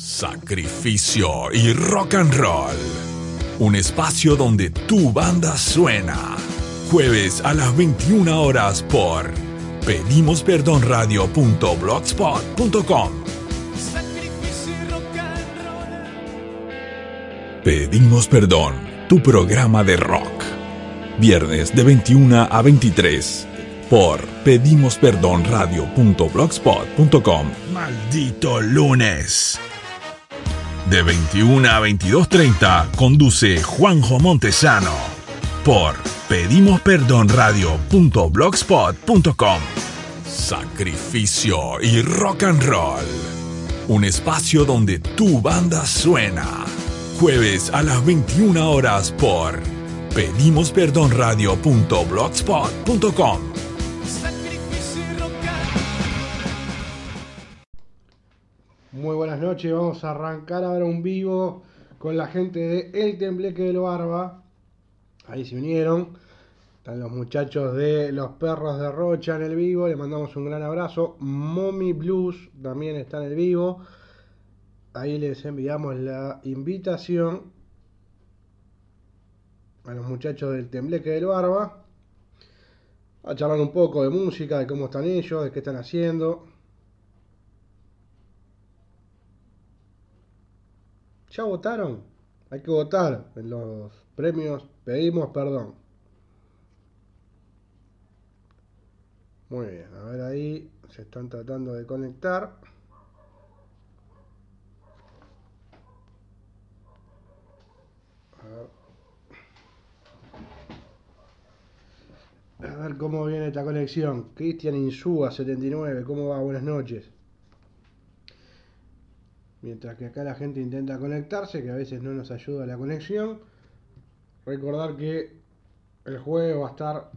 Sacrificio y rock and roll. Un espacio donde tu banda suena. Jueves a las 21 horas por pedimosperdonradio.blogspot.com. Pedimos Perdón, tu programa de rock. Viernes de 21 a 23 por pedimosperdonradio.blogspot.com. Maldito lunes. De 21 a 22.30 conduce Juanjo Montesano por pedimosperdonradio.blogspot.com. Sacrificio y rock and roll. Un espacio donde tu banda suena. Jueves a las 21 horas por pedimosperdonradio.blogspot.com. Buenas noches, vamos a arrancar ahora un vivo con la gente de El Tembleque del Barba. Ahí se unieron. Están los muchachos de Los Perros de Rocha en el vivo. Le mandamos un gran abrazo. Mommy Blues también está en el vivo. Ahí les enviamos la invitación a los muchachos del Tembleque del Barba. A charlar un poco de música, de cómo están ellos, de qué están haciendo. ¿Ya votaron? Hay que votar en los premios. Pedimos perdón. Muy bien, a ver ahí. Se están tratando de conectar. A ver. Cómo viene esta conexión. Cristian Insúa 79, ¿cómo va? Buenas noches. Mientras que acá la gente intenta conectarse, que a veces no nos ayuda la conexión. Recordar que el jueves va a estar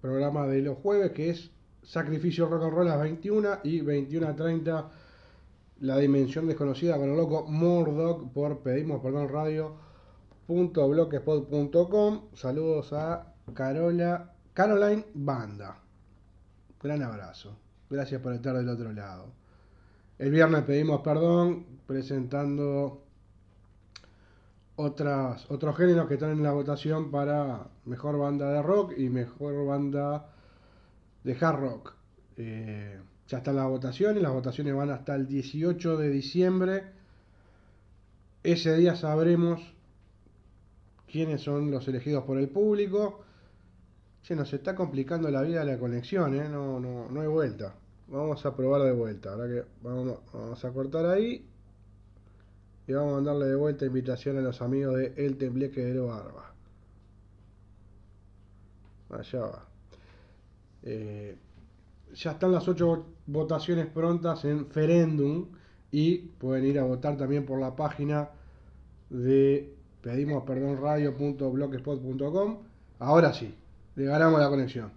programa de los jueves, que es Sacrificio Rock and Roll a las 21 y 21 a 30 La Dimensión Desconocida con el loco Murdoch por pedimos perdón radio.blogspot.com. Saludos a Carola, Caroline Banda. Gran abrazo. Gracias por estar del otro lado. El viernes pedimos perdón presentando otras, otros géneros que están en la votación para mejor banda de rock y mejor banda de hard rock. Eh, ya están las votaciones, las votaciones van hasta el 18 de diciembre. Ese día sabremos quiénes son los elegidos por el público. Se nos está complicando la vida la conexión, ¿eh? no, no, no hay vuelta. Vamos a probar de vuelta. Ahora que vamos, vamos a cortar ahí. Y vamos a mandarle de vuelta invitación a los amigos de El Tembleque de Barba. Allá va. Eh, ya están las ocho votaciones prontas en Ferendum. Y pueden ir a votar también por la página de pedimos perdón radio.blogspot.com. Ahora sí, le ganamos la conexión.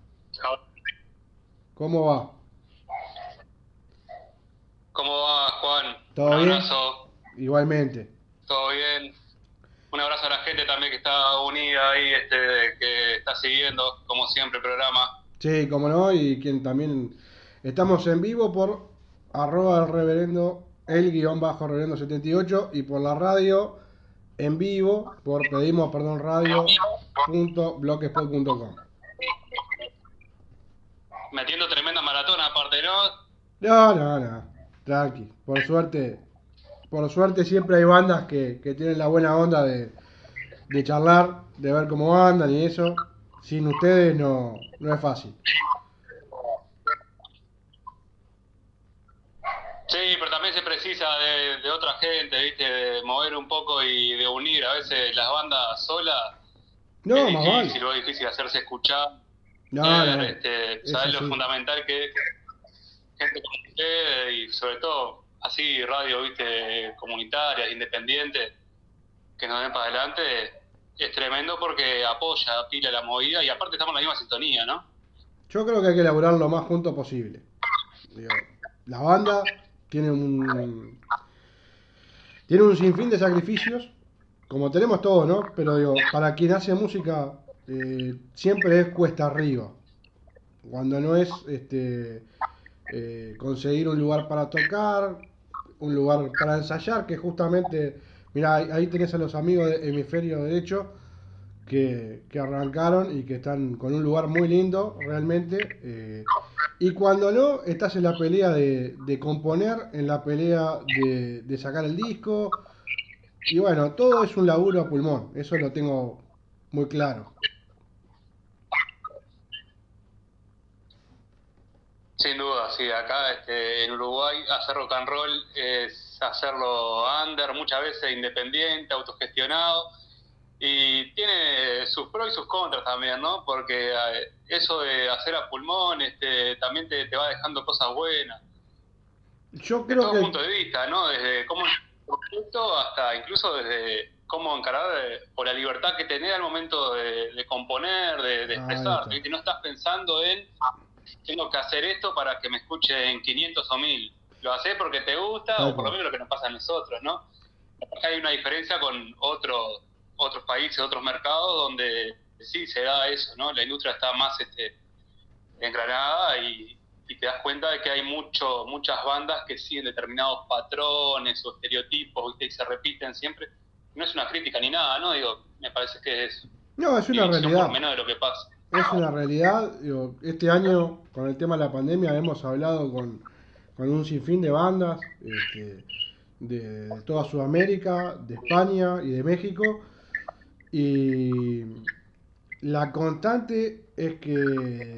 ¿Cómo va? ¿Cómo va, Juan? ¿Todo Un bien? abrazo. Igualmente. ¿Todo bien? Un abrazo a la gente también que está unida ahí, este, que está siguiendo, como siempre, el programa. Sí, como no, y quien también estamos en vivo por arroba el reverendo, el guion bajo reverendo 78 y por la radio en vivo por pedimos perdón radio punto blogspot.com. Metiendo tremenda maratona aparte, ¿no? No, no, no, tranqui. Por suerte, por suerte siempre hay bandas que, que tienen la buena onda de, de charlar, de ver cómo andan y eso. Sin ustedes no, no es fácil. Sí, pero también se precisa de, de otra gente, ¿viste? De mover un poco y de unir. A veces las bandas solas No, es más difícil, vale. es difícil hacerse escuchar. No, no, no. este, Es saber lo fundamental que es gente como ustedes y sobre todo así radio, viste, comunitarias, independientes, que nos den para adelante, es tremendo porque apoya, pila la movida y aparte estamos en la misma sintonía, ¿no? Yo creo que hay que elaborar lo más juntos posible. Digo, la banda tiene un tiene un sinfín de sacrificios, como tenemos todos, ¿no? Pero digo, para quien hace música eh, siempre es cuesta arriba. Cuando no es este eh, conseguir un lugar para tocar, un lugar para ensayar, que justamente, mira, ahí tenés a los amigos de Hemisferio Derecho que, que arrancaron y que están con un lugar muy lindo, realmente. Eh, y cuando no, estás en la pelea de, de componer, en la pelea de, de sacar el disco. Y bueno, todo es un laburo a pulmón, eso lo tengo muy claro. Sin duda, sí, acá este, en Uruguay hacer rock and roll es hacerlo under, muchas veces independiente, autogestionado, y tiene sus pros y sus contras también, ¿no? Porque eh, eso de hacer a pulmón este, también te, va dejando cosas buenas. Yo creo de todo punto de vista, ¿no? Desde cómo proyecto hasta incluso desde cómo encarar por la libertad que tenés al momento de, componer, de, de expresar, que no estás pensando en tengo que hacer esto para que me escuchen 500 o 1000. Lo haces porque te gusta o por lo menos lo que nos pasa a nosotros, ¿no? Acá hay una diferencia con otros otros países, otros mercados donde sí se da eso, ¿no? La industria está más este, engranada y, te das cuenta de que hay mucho, muchas bandas que siguen determinados patrones o estereotipos y se repiten siempre. No es una crítica ni nada, ¿no? Digo, me parece que es... No, es una realidad. menos de lo que pasa es una realidad. este año, con el tema de la pandemia, hemos hablado con, un sinfín de bandas este, de, toda Sudamérica, de España y de México. Y la constante es que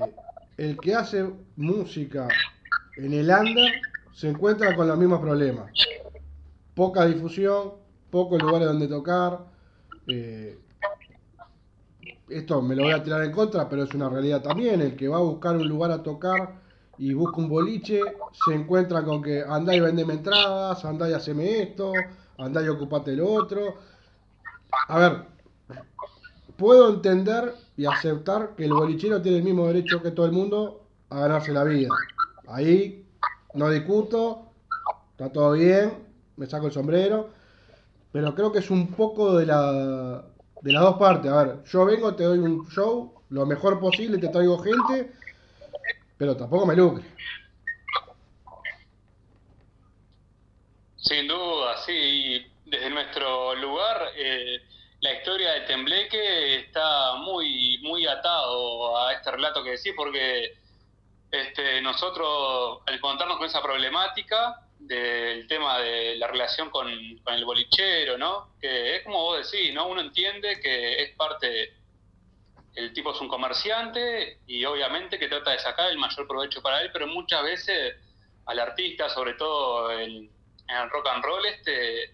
el que hace música en el under se encuentra con los mismos problemas. Poca difusión, pocos lugares donde tocar. Eh, esto me lo voy a tirar en contra, pero es una realidad también. El que va a buscar un lugar a tocar y busca un boliche, se encuentra con que andá y vendeme entradas, andá y haceme esto, andá y ocupate lo otro. A ver, puedo entender y aceptar que el bolichero tiene el mismo derecho que todo el mundo a ganarse la vida. Ahí no discuto, está todo bien, me saco el sombrero, pero creo que es un poco de la de las dos partes. A ver, yo vengo, te doy un show, lo mejor posible, te traigo gente, pero tampoco me lucre. Sin duda, sí. Desde nuestro lugar, eh, la historia de Tembleque está muy, muy atado a este relato que decís, porque este, nosotros, al contarnos con esa problemática, del tema de la relación con, el bolichero, ¿no? Que es como vos decís, ¿no? Uno entiende que es parte, el tipo es un comerciante y obviamente que trata de sacar el mayor provecho para él, pero muchas veces al artista, sobre todo en, el rock and roll, este,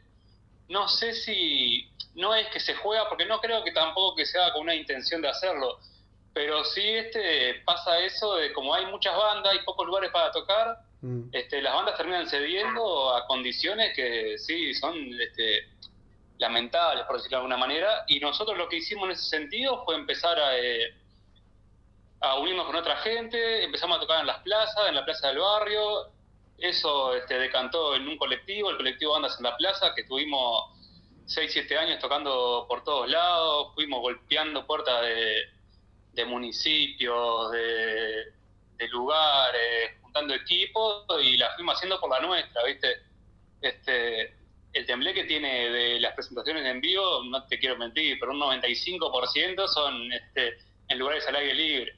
no sé si, no es que se juega, porque no creo que tampoco que se haga con una intención de hacerlo, pero sí este, pasa eso de como hay muchas bandas y pocos lugares para tocar, Mm. Este, las bandas terminan cediendo a condiciones que sí son este, lamentables, por decirlo de alguna manera, y nosotros lo que hicimos en ese sentido fue empezar a, eh, a unirnos con otra gente, empezamos a tocar en las plazas, en la plaza del barrio, eso este, decantó en un colectivo, el colectivo Bandas en la Plaza, que tuvimos 6, 7 años tocando por todos lados, fuimos golpeando puertas de, de municipios, de, de lugares, juntando equipos y la fuimos haciendo por la nuestra, ¿viste? Este, el tembleque tiene de las presentaciones en vivo, no te quiero mentir, pero un 95% son este, en lugares al aire libre.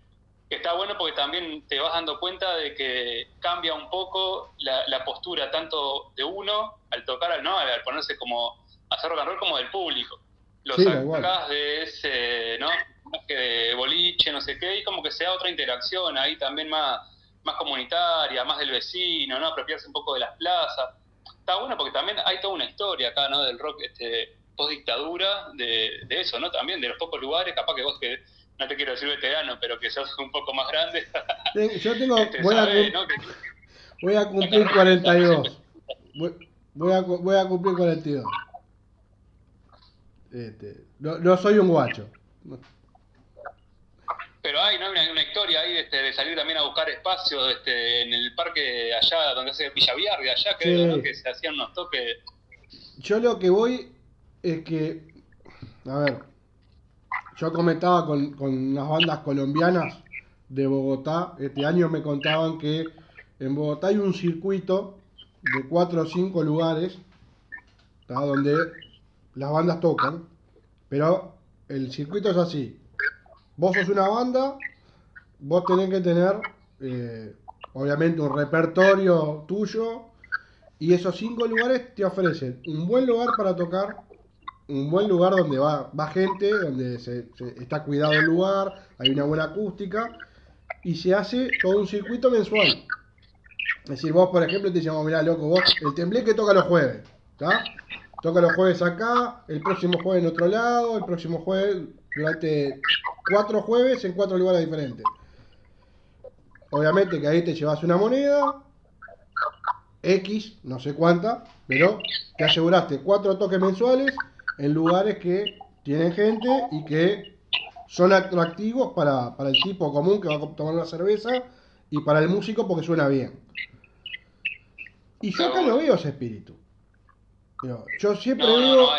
Que está bueno porque también te vas dando cuenta de que cambia un poco la, postura tanto de uno al tocar, al no, al ponerse como hacer rock and roll como del público. Los sí, de ese, ¿no? Más que de boliche, no sé qué, y como que sea otra interacción ahí también más más comunitaria, más del vecino, ¿no? Apropiarse un poco de las plazas. Está bueno porque también hay toda una historia acá, ¿no? Del rock este, post dictadura, de, eso, ¿no? También de los pocos lugares, capaz que vos que no te quiero decir veterano, pero que sos un poco más grande. Yo tengo, este, voy, a, voy, a, cumplir 42. Voy, a, voy a cumplir 42. Este, no, no soy un guacho. Pero hay, ¿no? una, una historia ahí este, de salir también a buscar espacio este, en el parque allá, donde hace Villaviar, de allá, creo, que se hacían unos toques. Yo lo que voy es que, a ver, yo comentaba con, con unas bandas colombianas de Bogotá, este año me contaban que en Bogotá hay un circuito de 4 o 5 lugares donde las bandas tocan, pero el circuito es así. Vos sos una banda, vos tenés que tener, eh, obviamente, un repertorio tuyo, y esos cinco lugares te ofrecen un buen lugar para tocar, un buen lugar donde va, gente, donde se, está cuidado el lugar, hay una buena acústica, y se hace todo un circuito mensual. Es decir, vos, por ejemplo, te llamamos, mirá, loco, vos, el tembleque toca los jueves, ¿está? Toca los jueves acá, el próximo jueves en otro lado, el próximo jueves durante cuatro jueves en cuatro lugares diferentes. Obviamente que ahí te llevas una moneda, X, no sé cuánta, pero te aseguraste cuatro toques mensuales en lugares que tienen gente y que son atractivos para, para el tipo común que va a tomar una cerveza y para el músico porque suena bien. Y yo acá no veo ese espíritu. Yo siempre veo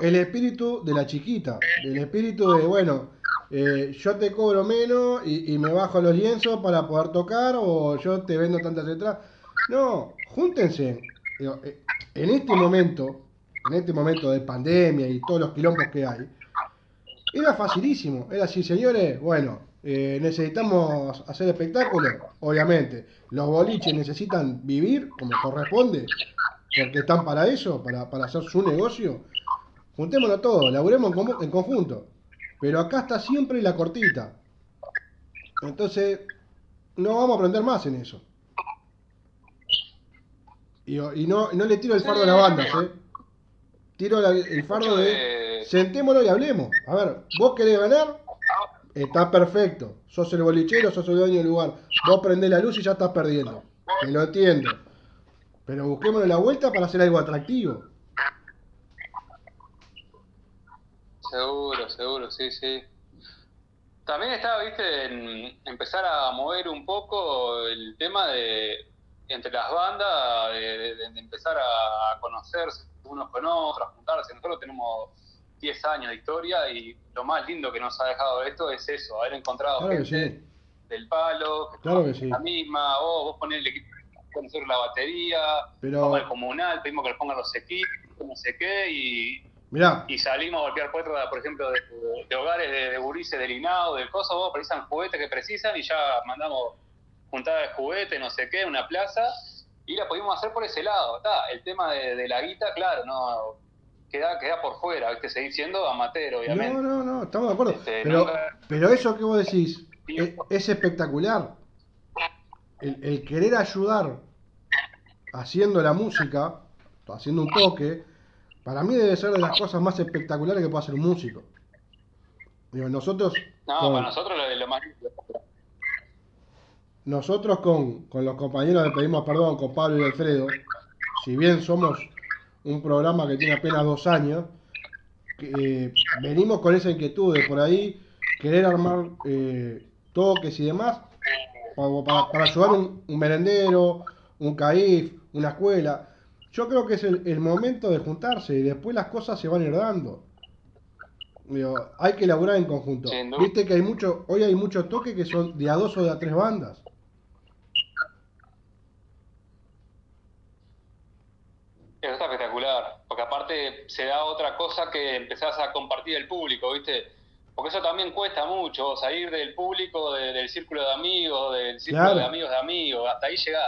el espíritu de la chiquita, el espíritu de, bueno, eh, yo te cobro menos y, me bajo los lienzos para poder tocar o yo te vendo tantas letras. No, júntense. Eh, en este momento, en este momento de pandemia y todos los quilombos que hay, era facilísimo. Era así, señores, bueno, eh, necesitamos hacer espectáculos, obviamente. Los boliches necesitan vivir como corresponde porque están para eso, para, para hacer su negocio. Juntémonos todos, laburemos en, en conjunto. Pero acá está siempre la cortita. Entonces, no vamos a aprender más en eso. Y, no, no le tiro el fardo a la banda, ¿eh? Tiro el fardo de sentémonos y hablemos. A ver, vos querés ganar, está perfecto. Sos el bolichero, sos el dueño del lugar. Vos prendés la luz y ya estás perdiendo. Me lo entiendo. Pero busquémonos la vuelta para hacer algo atractivo. Seguro, seguro, sí, sí. También estaba, viste, en empezar a mover un poco el tema de entre las bandas, de, empezar a conocerse unos con otros, a juntarse. Nosotros tenemos 10 años de historia y lo más lindo que nos ha dejado esto es eso, haber encontrado gente del palo, que la misma, o vos ponés el equipo conocer la batería, Pero... vamos al comunal, pedimos que le pongan los equipos, no sé qué, y, y salimos a golpear puertas, por ejemplo, de, hogares de, de gurises del INAO, del coso, vos precisan juguetes que precisan y ya mandamos juntada de juguetes, no sé qué, una plaza, y la pudimos hacer por ese lado. el tema de, la guita, claro, no queda, queda por fuera, que seguir siendo amateur, obviamente. No, no, no, estamos de acuerdo. Este, pero, pero eso que vos decís es, espectacular. El, el, querer ayudar haciendo la música, haciendo un toque, para mí debe ser de las cosas más espectaculares que puede hacer un músico. Digo, nosotros. No, para nosotros lo, lo más. Nosotros con, con los compañeros le pedimos perdón, con Pablo y Alfredo, si bien somos un programa que tiene apenas dos años, eh, venimos con esa inquietud de por ahí querer armar eh, toques y demás para, para ayudar un, un merendero, un CAIF, una escuela. Yo creo que es el, momento de juntarse y después las cosas se van a ir dando. hay que elaborar en conjunto. Viste que hay mucho, hoy hay muchos toques que son de a dos o de a tres bandas. Eso está espectacular, porque aparte se da otra cosa que empezás a compartir el público, ¿viste? Porque eso también cuesta mucho, salir del público, del círculo de amigos, del círculo de amigos de amigos, hasta ahí llegás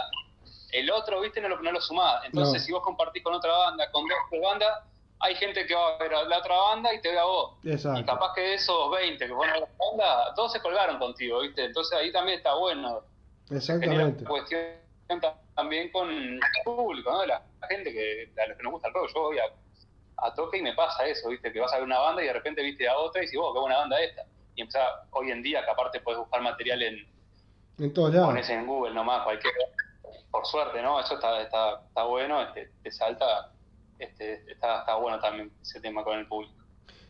el otro, viste, no lo, no lo sumás. Entonces, si vos compartís con otra banda, con dos bandas, hay gente que va a ver a la otra banda y te ve a vos. Exacto. Y capaz que de esos 20 que fueron a la banda, todos se colgaron contigo, ¿viste? Entonces ahí también está bueno. Exactamente. cuestión también con el público, ¿no? La gente que, a los que nos gusta el rock. Yo voy a, a toque y me pasa eso, ¿viste? Que vas a ver una banda y de repente viste a otra y dices, vos, qué buena banda esta. Y empezás, hoy en día, que aparte puedes buscar material en. En todos lados. Pones en Google nomás, cualquier por suerte, ¿no? Eso está, está, está bueno, este, te salta, este, está, está bueno también ese tema con el público.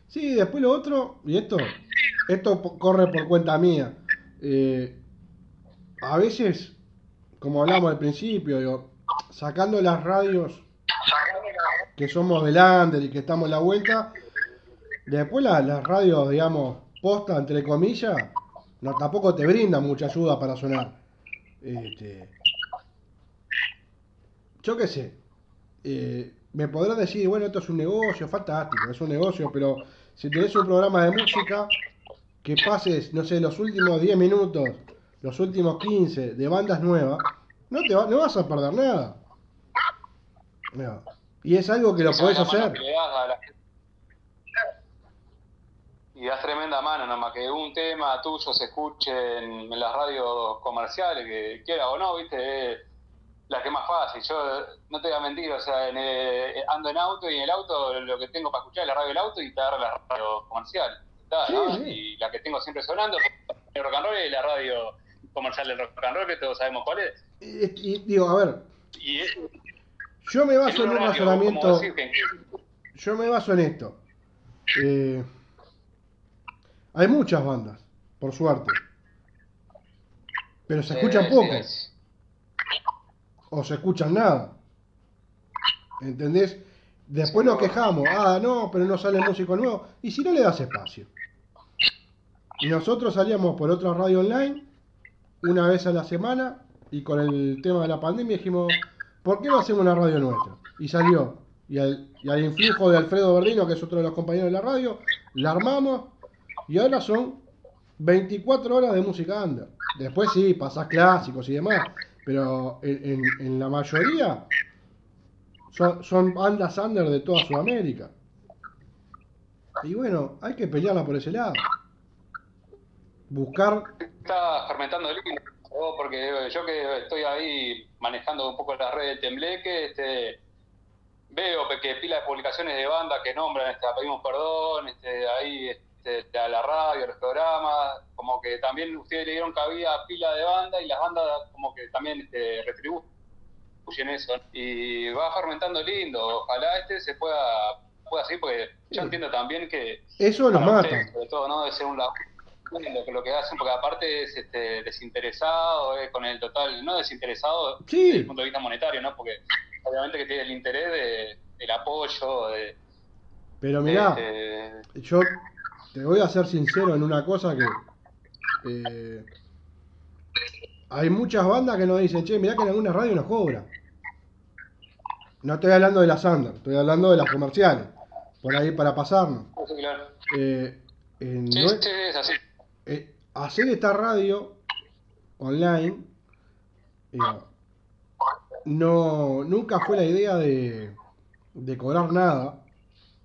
Sí, después lo otro, y esto, esto corre por cuenta mía. Eh, a veces, como hablamos al principio, digo, sacando las radios que somos del y que estamos en la vuelta, después las radios, digamos, posta, entre comillas, no, tampoco te brindan mucha ayuda para sonar. Este, yo qué sé, eh, me podrás decir, bueno, esto es un negocio, fantástico, es un negocio, pero si tenés un programa de música, que pases, no sé, los últimos 10 minutos, los últimos 15 de bandas nuevas, no, te va- no vas a perder nada. No. Y es algo que lo Esa podés hacer. la. Y das tremenda mano, nomás que un tema tuyo se escuche en, en las radios comerciales, que quiera o no, viste, es la que es más fácil. Yo no te voy a mentir, o sea, en el- ando en auto y en el auto lo que tengo para escuchar es la radio del auto y te agarra la radio comercial. Y la que tengo siempre sonando el rock and roll es la radio comercial del rock and roll, que todos sabemos cuál es. Y, y digo, a ver, Y es yo me baso en un razonamiento, que- yo me baso en esto. Eh, hay muchas bandas, por suerte. Pero se escuchan Eh, poco. O se escuchan nada. ¿Entendés? Después nos quejamos, ah, no, pero no sale músico nuevo. Y si no le das espacio. Y nosotros salíamos por otra radio online una vez a la semana y con el tema de la pandemia dijimos, ¿por qué no hacemos una radio nuestra? Y salió. Y al, y al influjo de Alfredo Berdino, que es otro de los compañeros de la radio, la armamos y ahora son 24 horas de música under. Después sí, pasás clásicos y demás, pero en, en- en la mayoría son, son bandas under de toda Sudamérica. Y bueno, hay que pelearla por ese lado. Buscar está fermentando ¿no? porque yo que estoy ahí manejando un poco las redes de Tembleque, este, veo que pila de publicaciones de bandas que nombran, este, pedimos perdón, este, ahí este, a la radio, a los programas, como que también ustedes le dieron cabida a pila de bandas y las bandas como que también este, retribuyen eso. Y va fermentando lindo, ojalá este se pueda, pueda seguir, porque yo entiendo también que eso para mata. ustedes, sobre todo, ¿no? De ser un laburo lo que, lo que hacen, porque aparte es este, desinteresado, eh, con el total, no desinteresado Sí. desde el punto de vista monetario, ¿no? Porque obviamente que tiene el interés de, del apoyo, de... Pero mirá, de- yo te voy a ser sincero en una cosa que eh, hay muchas bandas que nos dicen, che, mirá que en alguna radio nos cobra. No estoy hablando de las under, estoy hablando de las comerciales. Por ahí para pasarnos. Sí, claro. Eh, Sí, sí, es así. eh, hacer esta radio online no nunca fue la idea de, de cobrar nada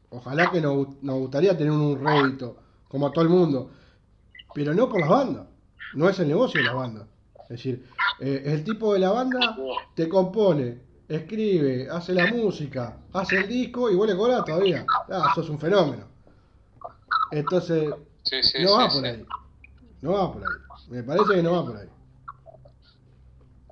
ojalá que nos, nos gustaría tener un rédito como a todo el mundo pero no por las bandas no es el negocio de las bandas es decir eh, el tipo de la banda te compone escribe hace la música hace el disco y vos le cobras todavía ah, sos un fenómeno entonces Sí, sí, no va sí. por ahí. No va por ahí. Me parece que no va por ahí.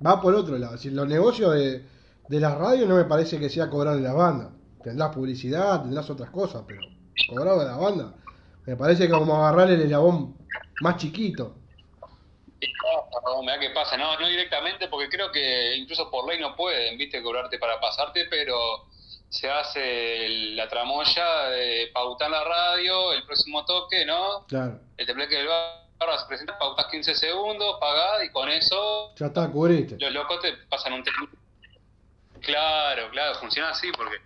Va por otro lado. Si los negocios de, de las radios no me parece que sea cobrarle a la banda. Tendrás publicidad, tendrás otras cosas, pero cobrarle a la banda. Me parece que como agarrarle el eslabón más chiquito. No, me da que pasa, no, no directamente, porque creo que incluso por ley no pueden, viste, cobrarte para pasarte, pero se hace la tramoya de pautar la radio, el próximo toque, ¿no? Claro. El tembleque del barra se presenta, pautas 15 segundos, pagás y con eso Ya está, cubriste. los locos te pasan un. Claro, claro, funciona así porque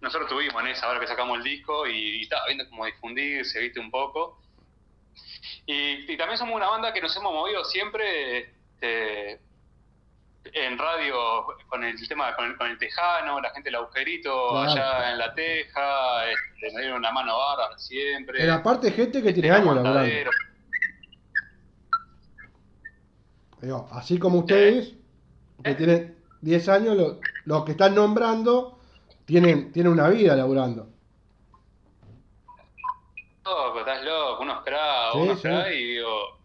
nosotros tuvimos en esa hora que sacamos el disco y, y estaba viendo cómo difundirse, viste, un poco. Y, y también somos una banda que nos hemos movido siempre este, en radio con el tema, con el, con el tejano, la gente del agujerito Claro. allá en la teja, este, nos dieron una mano bárbara siempre. Pero aparte gente que tiene Era años aguantadero. Digo, así como ustedes, que tienen 10 años, lo- los que están nombrando tienen, tienen una vida laburando. loco, estás loco, unos cracks, Sí, unos sí. y digo,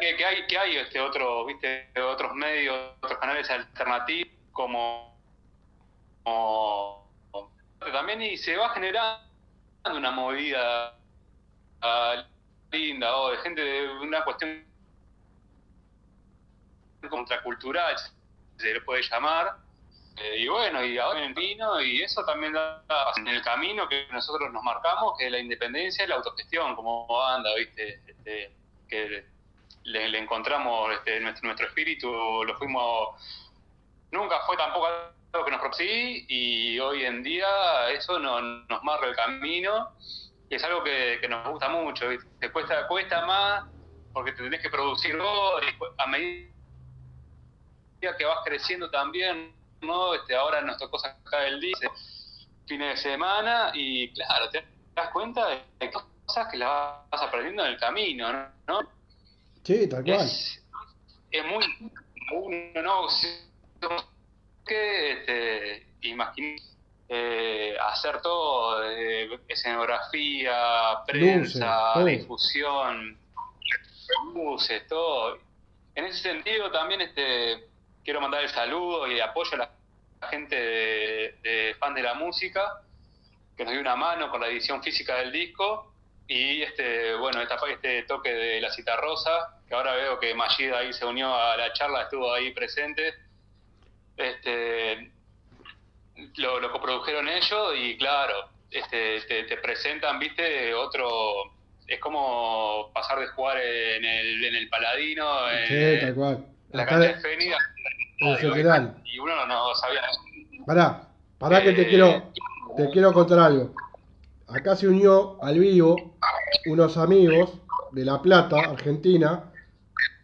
que, que hay, que hay este otro, viste, otros medios, otros canales alternativos como, como- también y se va generando una movida ah, linda o de gente de una cuestión contracultural se le puede llamar y bueno, y ahora vino, y eso también da en el camino que nosotros nos marcamos, que es la independencia y la autogestión como banda, ¿viste? Este, que le, encontramos este, nuestro, nuestro espíritu, lo fuimos nunca fue tampoco algo que nos propusí y hoy en día eso no, nos marca el camino y es algo que, nos gusta mucho. Te cuesta, cuesta más porque te tenés que producir vos a medida que vas creciendo también, ¿no? Este, ahora nos tocó sacar el dice fines de semana y claro, te das cuenta de cosas que las vas aprendiendo en el camino, ¿no? Sí, tal cual. Es, es muy, uno, ¿no? que este, eh, hacer todo, eh, escenografía, prensa, difusión, luces, todo. En ese sentido también este quiero mandar el saludo y apoyo a la gente de, fan de la música que nos dio una mano con la edición física del disco y este bueno esta, este toque de la cita rosa que ahora veo que Magida ahí se unió a la charla estuvo ahí presente este, lo, coprodujeron ellos y claro, este, te, presentan, viste, otro... Es como pasar de jugar en el, en el Paladino, en, tal cual. La calle de Fénix, y uno no sabía. Pará, pará que te eh, quiero, te quiero contar algo. Acá se unió al vivo unos amigos de La Plata, Argentina,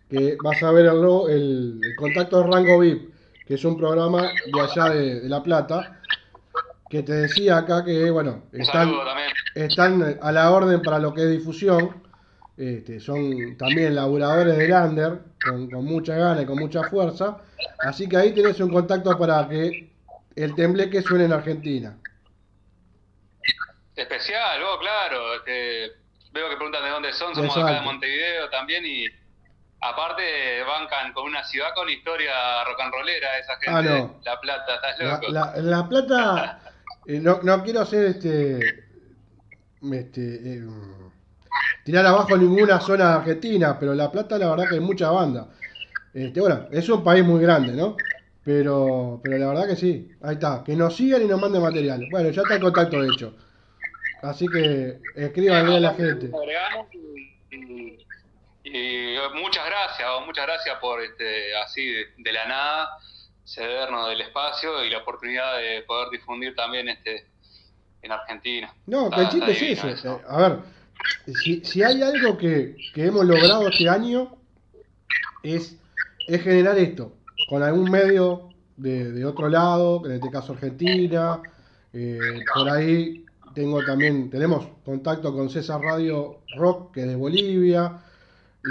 que vas a ver el, el, el contacto de Rango VIP que es un programa de allá de, La Plata, que te decía acá que, bueno, están, están a la orden para lo que es difusión. Este, son también laburadores del under, con, con mucha gana y con mucha fuerza. Así que ahí tenés un contacto para que el tembleque suene en Argentina. Especial, vos, claro. Este, veo que preguntan de dónde son. Somos acá de Montevideo también y Aparte, bancan con una ciudad con historia rock and rollera, esa gente. Ah, no. La Plata, estás loco. La, la, Plata, eh, no, no quiero hacer este. este eh, tirar abajo ninguna zona de Argentina, pero La Plata, la verdad que hay mucha banda. Este, bueno, es un país muy grande, ¿no? Pero, pero la verdad que sí, ahí está. Que nos sigan y nos manden material. Bueno, ya está el contacto hecho. Así que escríbanle a la gente. Y muchas gracias, muchas gracias por este, así de, la nada cedernos del espacio y la oportunidad de poder difundir también este en Argentina. No, que el chiste es. Eh, a ver, si, si hay algo que, que, hemos logrado este año es, es generar esto, con algún medio de, de otro lado, en este caso Argentina, eh, por ahí tengo también, tenemos contacto con César Radio Rock, que es de Bolivia,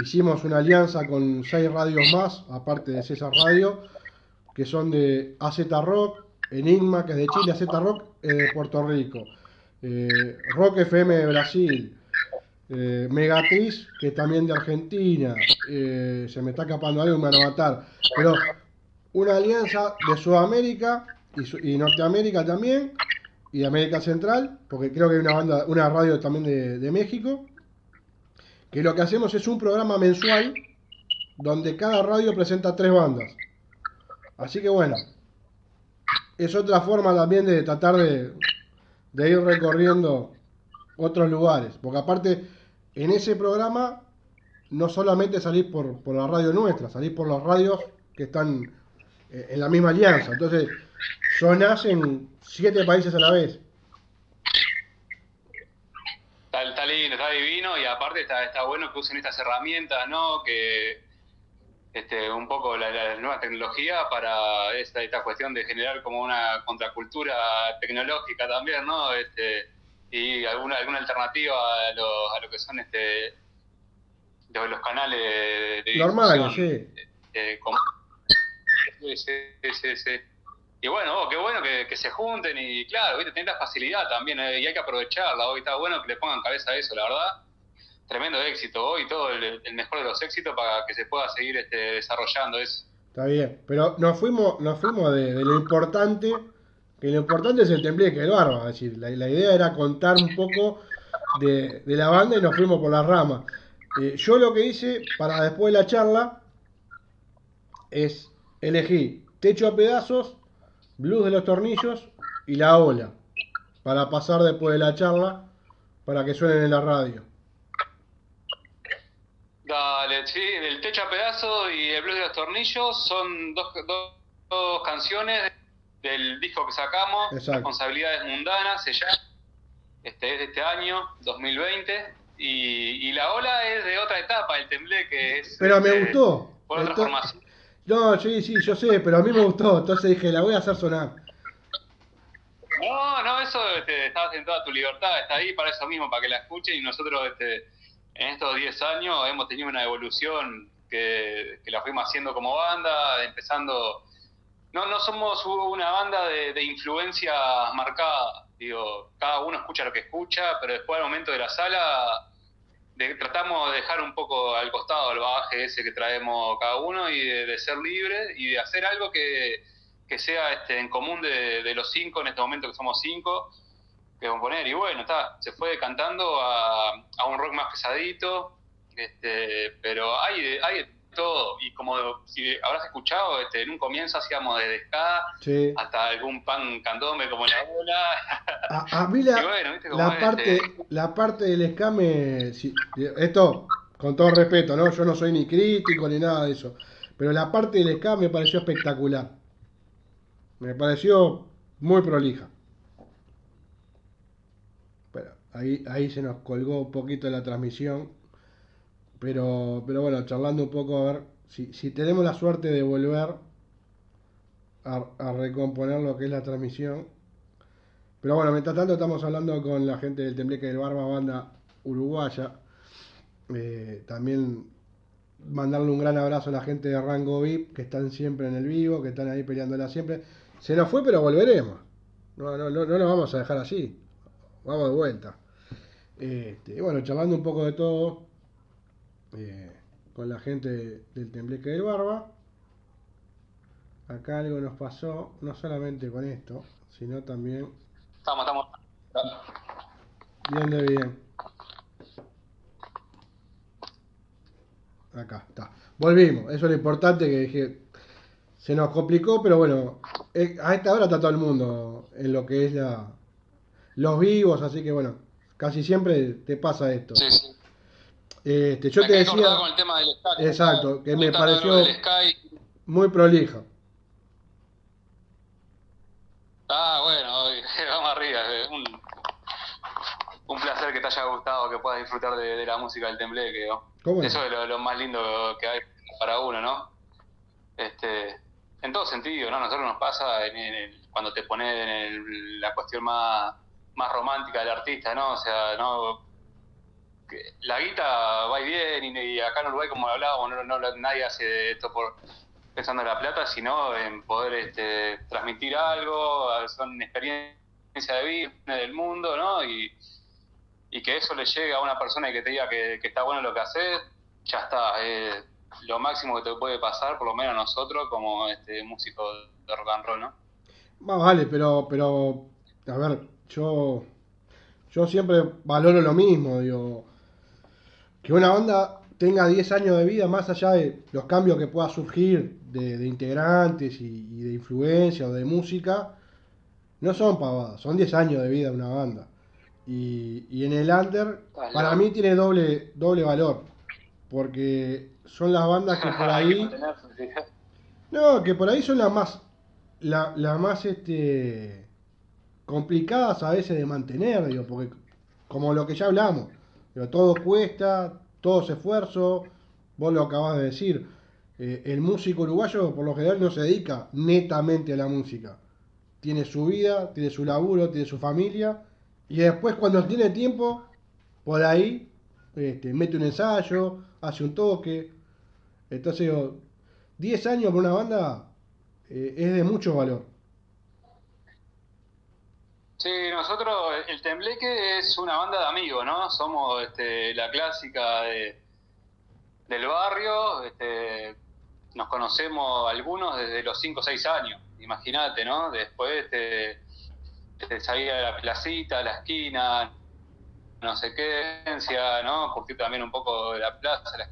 hicimos una alianza con seis radios más, aparte de César Radio, que son de AZ Rock, Enigma, que es de Chile, AZ Rock de Puerto Rico, eh, Rock FM de Brasil, eh, Megatriz, que también de Argentina, eh, se me está escapando algo me van a matar, pero una alianza de Sudamérica y, Norteamérica también, y América Central, porque creo que hay una banda, una radio también de, de México, que lo que hacemos es un programa mensual donde cada radio presenta tres bandas. Así que bueno, es otra forma también de tratar de, ir recorriendo otros lugares. Porque aparte, en ese programa no solamente salís por, por la radio nuestra, salís por las radios que están eh, en la misma alianza. Entonces, sonás en siete países a la vez está, lindo, está divino y aparte está, está bueno que usen estas herramientas, ¿no? Que este, un poco la, nueva tecnología para esta, esta cuestión de generar como una contracultura tecnológica también, ¿no? Este, y alguna alguna alternativa a lo, a lo que son este los, canales de normales, sí. Eh, sí, sí, sí. Y bueno, oh, qué bueno que, se junten y claro, ¿viste? tienen la facilidad también eh, y hay que aprovecharla. Hoy está bueno que le pongan cabeza a eso, la verdad. Tremendo éxito hoy, todo el, mejor de los éxitos para que se pueda seguir este, desarrollando eso. Está bien, pero nos fuimos, nos fuimos de, lo importante, que lo importante es el tembleque, el barba. Es decir, la, idea era contar un poco de, la banda y nos fuimos por la rama. Eh, yo lo que hice para después de la charla es elegir techo a pedazos blues de los tornillos y la ola, para pasar después de la charla, para que suenen en la radio. Dale, sí, el techo a pedazo y el blues de los tornillos son dos, dos canciones del disco que sacamos, Responsabilidades Mundanas, se llama, este, es de este año, 2020, y, y, la ola es de otra etapa, el temblé que es... Pero me gustó. Por otra formación. No, sí, sí, yo sé, pero a mí me gustó, entonces dije, la voy a hacer sonar. No, no, eso este, estás en toda tu libertad, está ahí para eso mismo, para que la escuchen y nosotros este, en estos 10 años hemos tenido una evolución que, la fuimos haciendo como banda, empezando... No, no somos una banda de, de influencia marcada, digo, cada uno escucha lo que escucha, pero después al momento de la sala tratamos de dejar un poco al costado el bagaje ese que traemos cada uno y de, ser libre y de hacer algo que, sea este, en común de, los cinco, en este momento que somos cinco, que componer. Y bueno, está, se fue cantando a, a un rock más pesadito, este, pero hay, hay todo. Y como si habrás escuchado, este, en un comienzo hacíamos desde ska hasta algún pan candome como la bola. A, mí la, parte, este, la parte del ska me... esto, con todo respeto, ¿no? Yo no soy ni crítico ni nada de eso. Pero la parte del ska me pareció espectacular. Me pareció muy prolija. Pero ahí, ahí se nos colgó un poquito la transmisión. Pero, pero bueno, charlando un poco, a ver si, si tenemos la suerte de volver a, recomponer lo que es la transmisión. Pero bueno, mientras tanto estamos hablando con la gente del Tembleque del Barba, banda uruguaya. Eh, también mandarle un gran abrazo a la gente de Rango VIP, que están siempre en el vivo, que están ahí peleándola siempre. Se nos fue, pero volveremos. No, no, no, no nos vamos a dejar así. Vamos de vuelta. Este, bueno, charlando un poco de todo. Eh, con la gente del Tembleque del Barba. Acá algo nos pasó, no solamente con esto, sino también. Estamos, estamos. Bien de bien. Acá está. Volvimos. Eso es lo importante que dije. Se nos complicó, pero bueno, eh, a esta hora está todo el mundo en lo que es la, los vivos, así que bueno, casi siempre te pasa esto. Sí, sí. Este, yo te decía. Con el tema del Sky, exacto, que me pareció muy prolijo. Ah, bueno, vamos arriba. Un, un placer que te haya gustado, que puedas disfrutar de, la música del tembleque. ¿no? Eso es lo, más lindo que hay para uno, ¿no? Este, en todo sentido, ¿no? Nosotros nos pasa en, cuando te pones en la cuestión más, más romántica del artista, ¿no? O sea, no la guita va bien y, acá en Uruguay, como hablábamos, no, nadie hace esto por pensando en la plata, sino en poder este, transmitir algo, son experiencia de vida del mundo, ¿no? Y, que eso le llegue a una persona y que te diga que, está bueno lo que haces, ya está. es lo máximo que te puede pasar, por lo menos nosotros, como este músico de rock and roll, ¿no? vale, pero, pero, a ver, yo, yo siempre valoro lo mismo, digo, que una banda tenga 10 años de vida, más allá de los cambios que pueda surgir de, integrantes y, de influencia o de música, no son pavadas, son 10 años de vida de una banda. Y, en el under, para mí tiene doble, doble valor, porque son las bandas que por ahí... No, que por ahí son las más, la, más este, complicadas a veces de mantener, digo, porque como lo que ya hablamos, pero todo cuesta, todo es esfuerzo. Vos lo acabas de decir. Eh, el músico uruguayo por lo general no se dedica netamente a la música. Tiene su vida, tiene su laburo, tiene su familia. Y después cuando tiene tiempo, por ahí, este, mete un ensayo, hace un toque. Entonces, 10 años por una banda eh, es de mucho valor. Sí, nosotros, el Tembleque es una banda de amigos, ¿no? Somos este, la clásica de, del barrio, este, nos conocemos algunos desde los 5 o 6 años, imagínate, ¿no? Después de salir a la placita, a la esquina, no sé qué, ¿no? Curtir también un poco de la plaza, la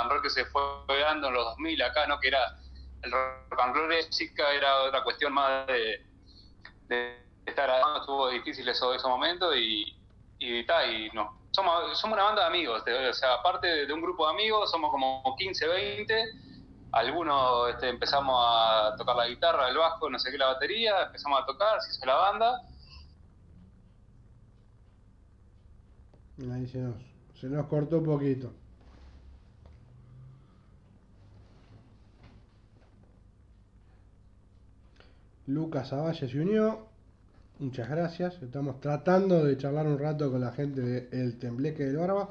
and roll que se fue dando en los 2000 acá, ¿no? Que era, el rock and roll chica era otra cuestión más de estar adentro estuvo difícil eso, ese momento y, y, y no. Somos, somos una banda de amigos, o sea, aparte de un grupo de amigos, somos como 15, 20, algunos este, empezamos a tocar la guitarra, el bajo, no sé qué, la batería, empezamos a tocar, se hizo la banda. Ahí se nos, se nos cortó un poquito. Lucas Avalle se unió. Muchas gracias. Estamos tratando de charlar un rato con la gente de El Tembleque del Barba.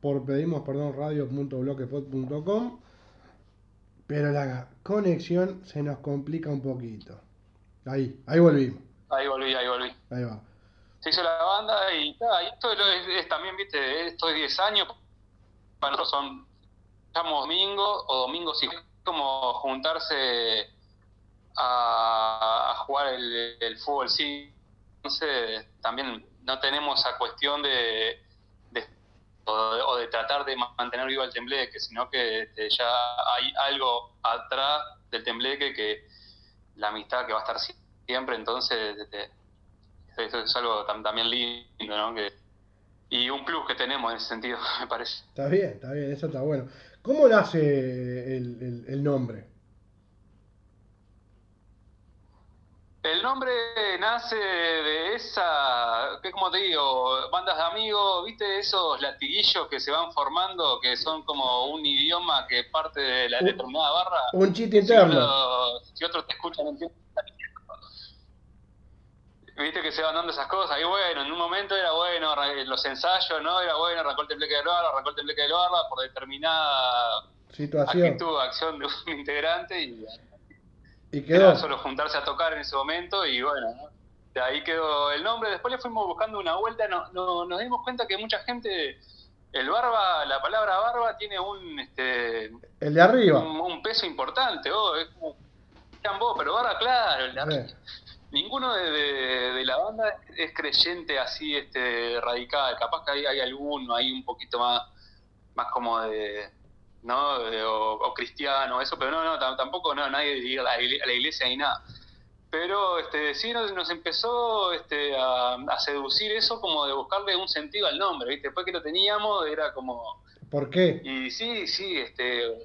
Por pedimos perdón radio.bloquepod.com. Pero la conexión se nos complica un poquito. Ahí, ahí volvimos. Ahí volví, ahí volví. Ahí va. Se hizo la banda y, ah, y esto es, es también, viste, esto es 10 años. Para nosotros son, estamos domingo o domingos y como juntarse a, jugar el, fútbol, sí. Entonces, también no tenemos esa cuestión de, o, de, tratar de mantener vivo el tembleque, sino que este, ya hay algo atrás del tembleque que la amistad que va a estar siempre, entonces este, eso es algo tam- también lindo, ¿no? Que, y un plus que tenemos en ese sentido, me parece. Está bien, está bien, eso está bueno. ¿Cómo nace el- el nombre? El nombre nace de esa, que como te digo, bandas de amigos, ¿viste esos latiguillos que se van formando, que son como un idioma que parte de la Un- determinada barra? Un chiste Si, interno. si otros te escuchan, entienden. Viste que se van dando esas cosas, y bueno, en un momento era bueno, los ensayos, ¿no? Era bueno, arrancó el tembleque del barra, arrancó el tembleque del barra por determinada Situación. actitud, acción de un integrante y Y era quedó. solo juntarse a tocar en ese momento y bueno, ¿no? de ahí quedó el nombre. Después le fuimos buscando una vuelta, no, no- nos dimos cuenta que mucha gente, el barba, la palabra barba tiene un este El de arriba. un, un peso importante, oh, es como vos, pero barba claro, el de arriba. Ninguno de, de- de la banda es creyente así este radical, capaz que hay, hay alguno ahí un poquito más, más como de ¿no? De- o, o cristiano, eso, pero no, no, tam- tampoco no, nadie ir a la, igle- a la iglesia ni nada. Pero este, sí nos, nos empezó este, a, a seducir eso como de buscarle un sentido al nombre, ¿viste? Después que lo teníamos era como, ¿Por qué? y sí, sí, este,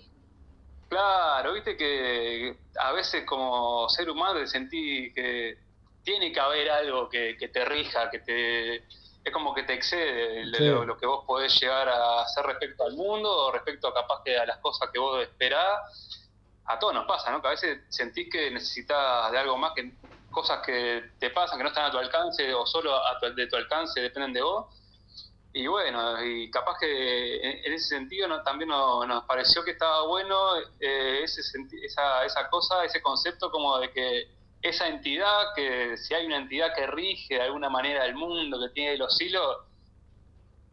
claro, viste que a veces como ser humano te sentí que tiene que haber algo que, que te rija, que te, es como que te excede lo, Sí. lo- lo que vos podés llegar a hacer respecto al mundo o respecto a capaz que a las cosas que vos esperás. A todos nos pasa, ¿no? Que a veces sentís que necesitas de algo más que cosas que te pasan, que no están a tu alcance o solo a tu- de tu alcance dependen de vos. Y bueno, y capaz que en, en ese sentido no- también no- nos pareció que estaba bueno eh, ese esa, esa cosa, ese concepto como de que esa entidad, que si hay una entidad que rige de alguna manera el mundo, que tiene los hilos,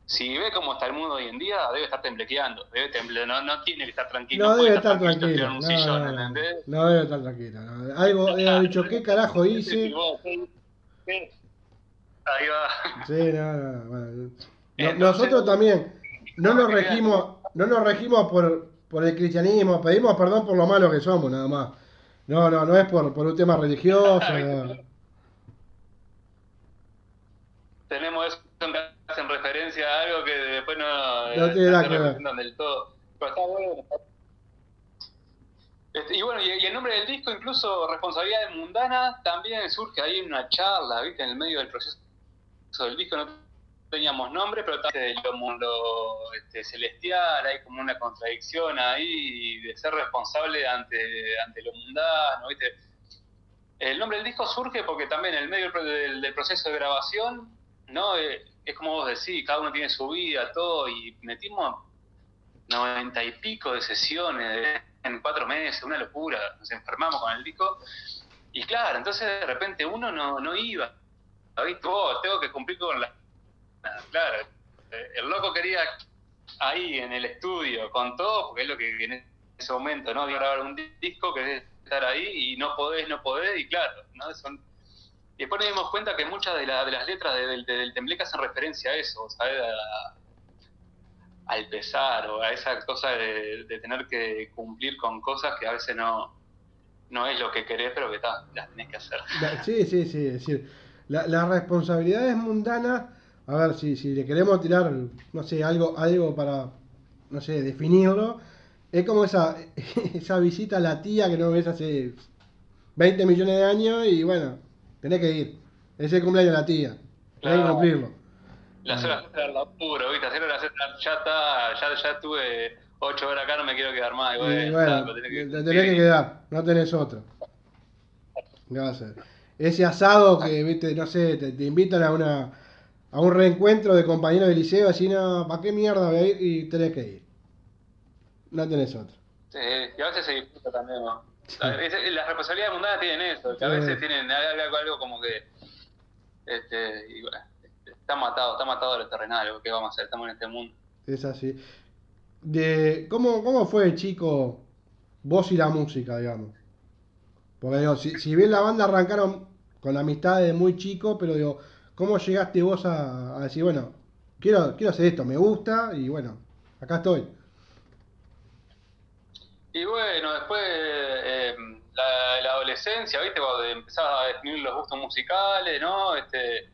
si ve cómo está el mundo hoy en día, debe estar temblequeando, debe temble- no, no tiene que estar tranquilo. No debe estar tranquilo No, debe estar tranquilo. Algo debe haber dicho, ¿qué carajo hice? Ahí va. Sí, no, no, no, bueno. Entonces- nosotros también no nos regimos, no nos regimos por, por el cristianismo, pedimos perdón por lo malo que somos, nada más. No, no, no es por, por un tema religioso. no. tenemos eso hacen referencia a algo que después no, No tiene nada que ver. del todo. Pero está bueno. Este, y bueno, y, y el nombre del disco, incluso Responsabilidad Mundana, también surge ahí en una charla, ¿viste? En el medio del proceso del disco no teníamos nombre, pero también de lo mundo este, celestial, hay como una contradicción ahí de ser responsable ante, ante lo mundano, ¿viste? El nombre del disco surge porque también en el medio del, del proceso de grabación, ¿no? Eh, es como vos decís, cada uno tiene su vida, todo, y metimos noventa y pico de sesiones en cuatro meses, una locura, nos enfermamos con el disco, y claro, entonces de repente uno no, no iba, ¿viste? Oh, tengo que cumplir con la... Claro, eh, el loco quería ahí en el estudio con todo, porque es lo que en ese momento, ¿no? De grabar un disco, querés estar ahí y no podés, no podés, y claro, ¿no? Son, y después nos dimos cuenta que muchas de, de las letras de- del- del hacen referencia a eso. A- al pesar o a esa cosa de, de tener que cumplir con cosas que a veces no, no es lo que querés, pero que ta, las tenés que hacer. Sí, sí, sí, es decir, la, las responsabilidades mundanas, a ver si, si le queremos tirar, no sé, algo, algo para, no sé, definirlo, es como esa, esa visita a la tía que no ves hace 20 millones de años y bueno, tenés que ir. Es el cumpleaños de la tía. Tenés que Claro. cumplirlo. Las horas de laburo, ¿viste? Hacer horas extras, ya está, ya, ya estuve 8 horas acá, no me quiero quedar más. Y bueno, tenés que- te tenés que quedar, no tenés otro. ¿Qué va a hacer? Ese asado que, viste, no sé, te, te invitan a una a un reencuentro de compañeros de liceo, así, no, ¿para qué mierda voy a ir? Y tenés que ir. No tenés otro. Sí, y a veces se disfruta también, ¿no? Las responsabilidades mundanas tienen eso, que a veces tienen algo, algo como que. Este, y bueno, está matado, está matado lo terrenal, ¿qué vamos a hacer? Estamos en este mundo. Es así. De, ¿cómo, ¿Cómo fue, chico, vos y la música, digamos? Porque digo, si, si bien la banda arrancaron con la amistad de muy chico, pero digo, ¿cómo llegaste vos a, decir, bueno, quiero, quiero hacer esto, me gusta y bueno, acá estoy? Y bueno, después eh, la, adolescencia, ¿viste? Cuando empezás a definir los gustos musicales, ¿no? Este,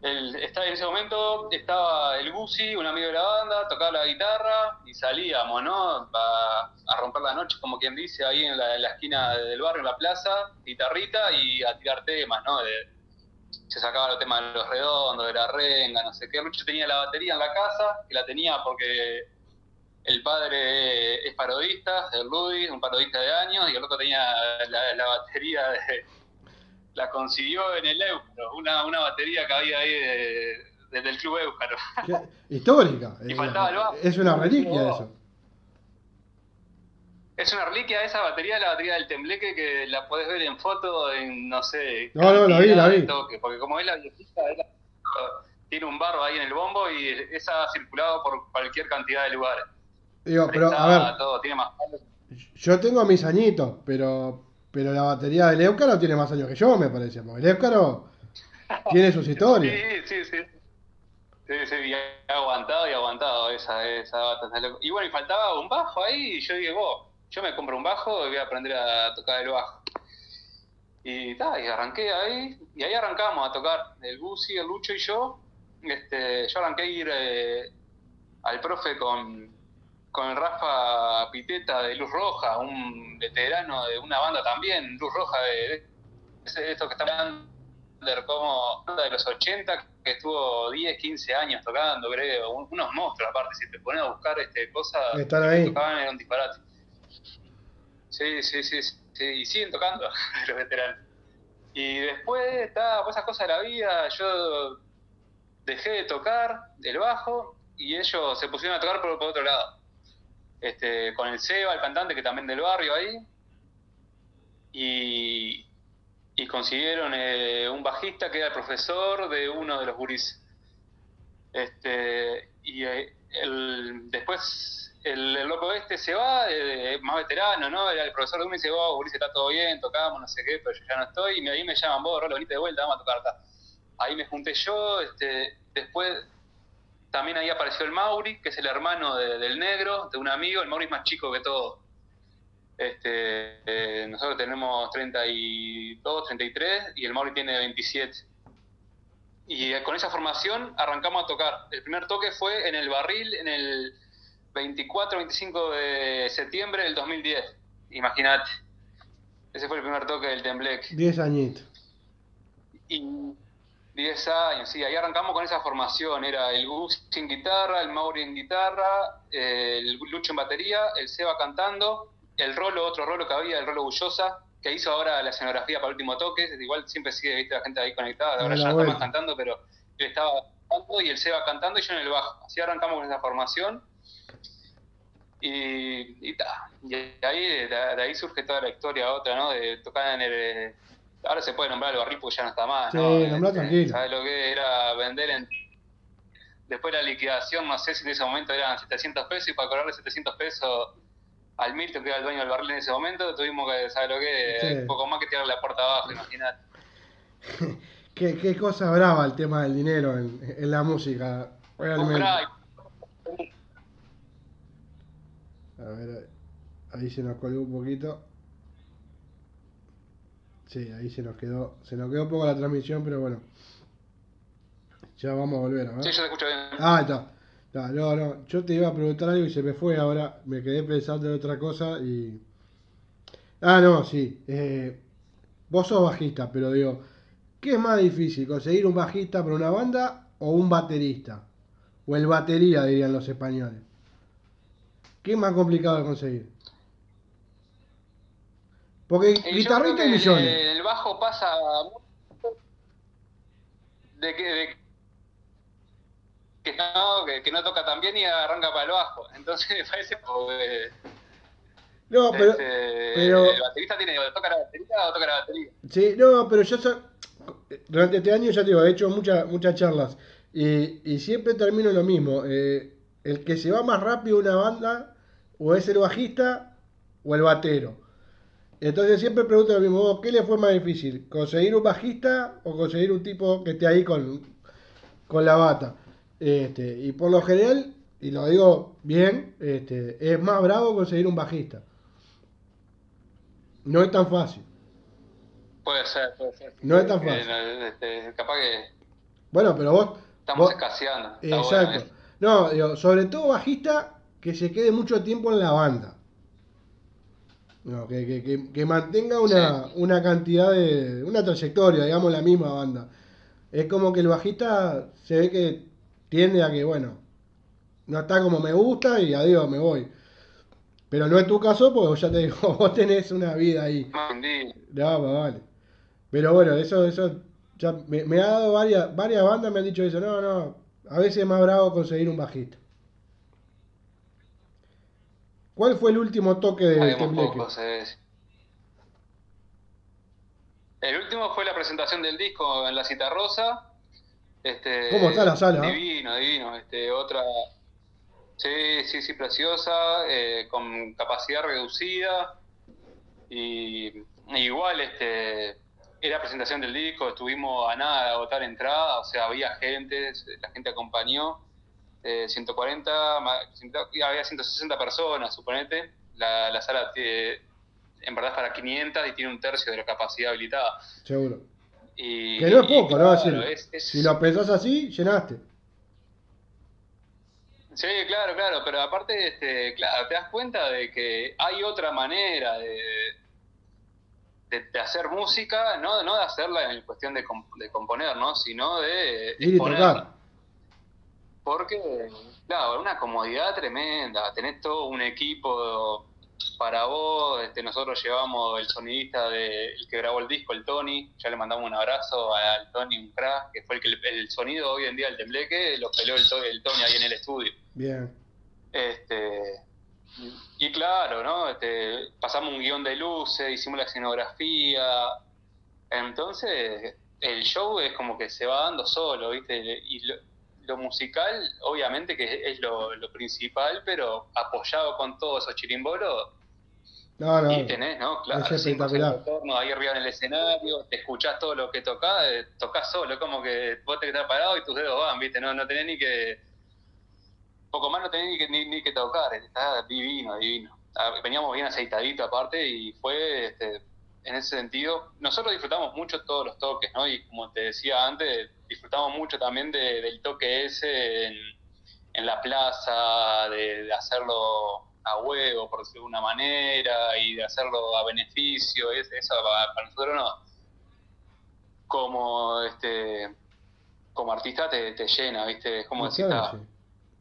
el, estaba en ese momento estaba el Gusi, un amigo de la banda, tocaba la guitarra y salíamos, ¿no? A, romper la noche, como quien dice, ahí en la, en la esquina del barrio, en la plaza, guitarrita y a tirar temas, ¿no? De- se sacaba los temas de los redondos, de la renga, no sé qué. Lucho tenía la batería en la casa, que la tenía porque el padre es parodista, el Rudy, un parodista de años, y el otro tenía la, la batería de, la consiguió en el Éucaro, una, una batería que había ahí de- desde el club Éucaro. Histórica. Y eh, faltaba el bajo. es una reliquia No. eso. Es una reliquia esa batería, la batería del tembleque, que la podés ver en foto, en no sé. No, no, la vi, la vi. porque como es la viejita, es la- tiene un barro ahí en el bombo y esa ha circulado por cualquier cantidad de lugares. Digo, pero a ver, todo, tiene más yo tengo mis añitos, pero pero la batería del Éucaro tiene más años que yo, me parece. Porque el Éucaro tiene sus historias. Sí, sí, sí. Sí, sí, y ha aguantado y aguantado esa, esa bata. Y bueno, y faltaba un bajo ahí, y yo dije, vos, yo me compro un bajo y voy a aprender a tocar el bajo. Y, ta, y arranqué ahí, y ahí arrancamos a tocar el Gusi, el Lucho y yo. Este, yo arranqué a ir eh, al profe con, con Rafa Piteta de Luz Roja, un veterano de una banda también, Luz Roja, de, de esto que está hablando como de los 80, que estuvo 10, 15 años tocando, creo, un- unos monstruos aparte, si te pones a buscar este cosas Están que ahí. tocaban era un disparate. Sí, sí, sí, sí, y siguen tocando los veteranos. Y después, está, pues esas cosas de la vida, yo dejé de tocar el bajo y ellos se pusieron a tocar por, otro lado. Este, con el Seba, el cantante que también del barrio ahí. Y, y consiguieron eh, un bajista que era el profesor de uno de los gurises. Este, y eh, el, después el, el loco este se va, eh, más veterano, ¿no? Era el profesor y dice, vos, gurises, está todo bien, tocamos, no sé qué, pero yo ya no estoy. Y ahí me llaman, vos, Rolo, venite de vuelta, vamos a tocar. Ahí me junté yo, este, después también ahí apareció el Mauri, que es el hermano de- del negro, de un amigo, el Mauri es más chico que todo. Este, eh, nosotros tenemos 32, 33 y el Mauri tiene 27. Y eh, con esa formación arrancamos a tocar. El primer toque fue en el barril en el 24, 25 de septiembre del 2010. Imagínate. Ese fue el primer toque del Tembleque. 10 añitos. Y 10 años, sí, ahí arrancamos con esa formación. Era el Gus en guitarra, el Mauri en guitarra, el Lucho en batería, el Seba cantando, el Rolo, otro Rolo que había, el Rolo Bullosa, que hizo ahora la escenografía para el último toque. Igual siempre sigue, viste, la gente ahí conectada. Ahora ya no más cantando, pero él estaba cantando y el Seba cantando y yo en el bajo. Así arrancamos con esa formación. Y, y, ta, y ahí, de, de ahí surge toda la historia otra, ¿no? De tocar en el... Ahora se puede nombrar el barril porque ya no está más, ¿no? Sí, nombrá tranquilo. ¿Sabes lo que era vender en... Después la liquidación, no sé si en ese momento eran 700 pesos y para cobrarle 700 pesos al Milton, que era el dueño del barril en ese momento, tuvimos que, ¿sabes lo que? Sí. Un poco más que tirar la puerta abajo, imagínate. ¿Qué, qué cosa brava el tema del dinero en, en la música. Realmente. A ver, ahí se nos colgó un poquito. Sí, ahí se nos quedó, se nos quedó un poco la transmisión, pero bueno. Ya vamos a volver, a ver. Sí, yo te escucho bien. Ah, está. No, no, no, yo te iba a preguntar algo y se me fue ahora, me quedé pensando en otra cosa y... Ah, no, sí, eh, vos sos bajista, pero digo, ¿qué es más difícil, conseguir un bajista para una banda o un baterista? O el batería, dirían los españoles. ¿Qué es más complicado de conseguir? Porque Y hay el, millones. el bajo pasa de que, de que, no, que, que no toca tan bien y arranca para el bajo. Entonces me parece como que No, pero, este, pero- el baterista tiene o toca la batería o toca la batería. Sí, no, pero yo durante este año ya te digo, he hecho muchas muchas charlas y, y siempre termino lo mismo. eh, el que se va más rápido a una banda o es el bajista o el batero. Entonces siempre pregunto lo mismo, ¿vos ¿qué le fue más difícil? ¿Conseguir un bajista o conseguir un tipo que esté ahí con, con la bata? Este, y por lo general, y lo digo bien, este, es más bravo conseguir un bajista. No es tan fácil. Puede ser, puede ser. No es tan fácil. este, capaz que Bueno, pero vos... estamos vos- escaseando. Exacto. No, digo, sobre todo bajista que se quede mucho tiempo en la banda. No, que, que, que, que mantenga una, una cantidad de. una trayectoria, digamos, la misma banda. Es como que el bajista se ve que tiende a que, bueno, no está como me gusta y adiós, me voy. Pero no es tu caso, porque ya te digo, vos tenés una vida ahí. No, pues vale. Pero bueno, eso, eso ya me, me ha dado varias, varias bandas me han dicho eso. No, no, a veces es más bravo conseguir un bajista. ¿Cuál fue el último toque de Tembleque? El último fue la presentación del disco en la Cita Rosa. Este, ¿Cómo está la sala? Divino, divino. Este, otra. Sí, sí, sí, preciosa, eh, con capacidad reducida. Y igual, este, era presentación del disco, estuvimos a nada de agotar entrada, o sea, había gente, la gente acompañó. Eh, 140, ma- y había 160 personas, suponete. La, la sala tiene- en verdad es para 500 y tiene un tercio de la capacidad habilitada. Seguro. Y, Que no es y poco, ¿no? claro, es- es- Si lo pensás así, llenaste. Sí, claro, claro, pero aparte, este, claro, te das cuenta de que hay otra manera de, de, de hacer música, no, no de hacerla en cuestión de, comp- de componer, ¿no? Sino de Ir y tocar. Porque, claro, una comodidad tremenda, tenés todo un equipo para vos, este, nosotros llevamos el sonidista de, el que grabó el disco, el Tony, ya le mandamos un abrazo al Tony, un crack, que fue el que el, el sonido hoy en día del tembleque lo peleó el, To- el Tony ahí en el estudio. Bien. Este, y claro, ¿no? Este, pasamos un guion de luces, hicimos la escenografía. Entonces, el show es como que se va dando solo, ¿viste? Y lo, lo musical, obviamente que es lo, lo principal, pero apoyado con todos esos chirimbolos, No, no. y tenés, ¿no? Claro, es espectacular. entornos ahí arriba en el escenario, te escuchás todo lo que tocás, eh, tocás solo, es como que vos te quedás parado y tus dedos van, ¿viste? No, no tenés ni que. Poco más no tenés ni que, ni, ni que tocar, está divino, divino. Ah, Veníamos bien aceitaditos aparte y fue, este, en ese sentido, nosotros disfrutamos mucho todos los toques, ¿no? Y como te decía antes, disfrutamos mucho también de- del toque ese en, en la plaza, de, de hacerlo a huevo, por decirlo de una manera, y de hacerlo a beneficio, es- eso para, para nosotros no. Como este como artista te, te llena, ¿viste? Es como Y decir, "Ah,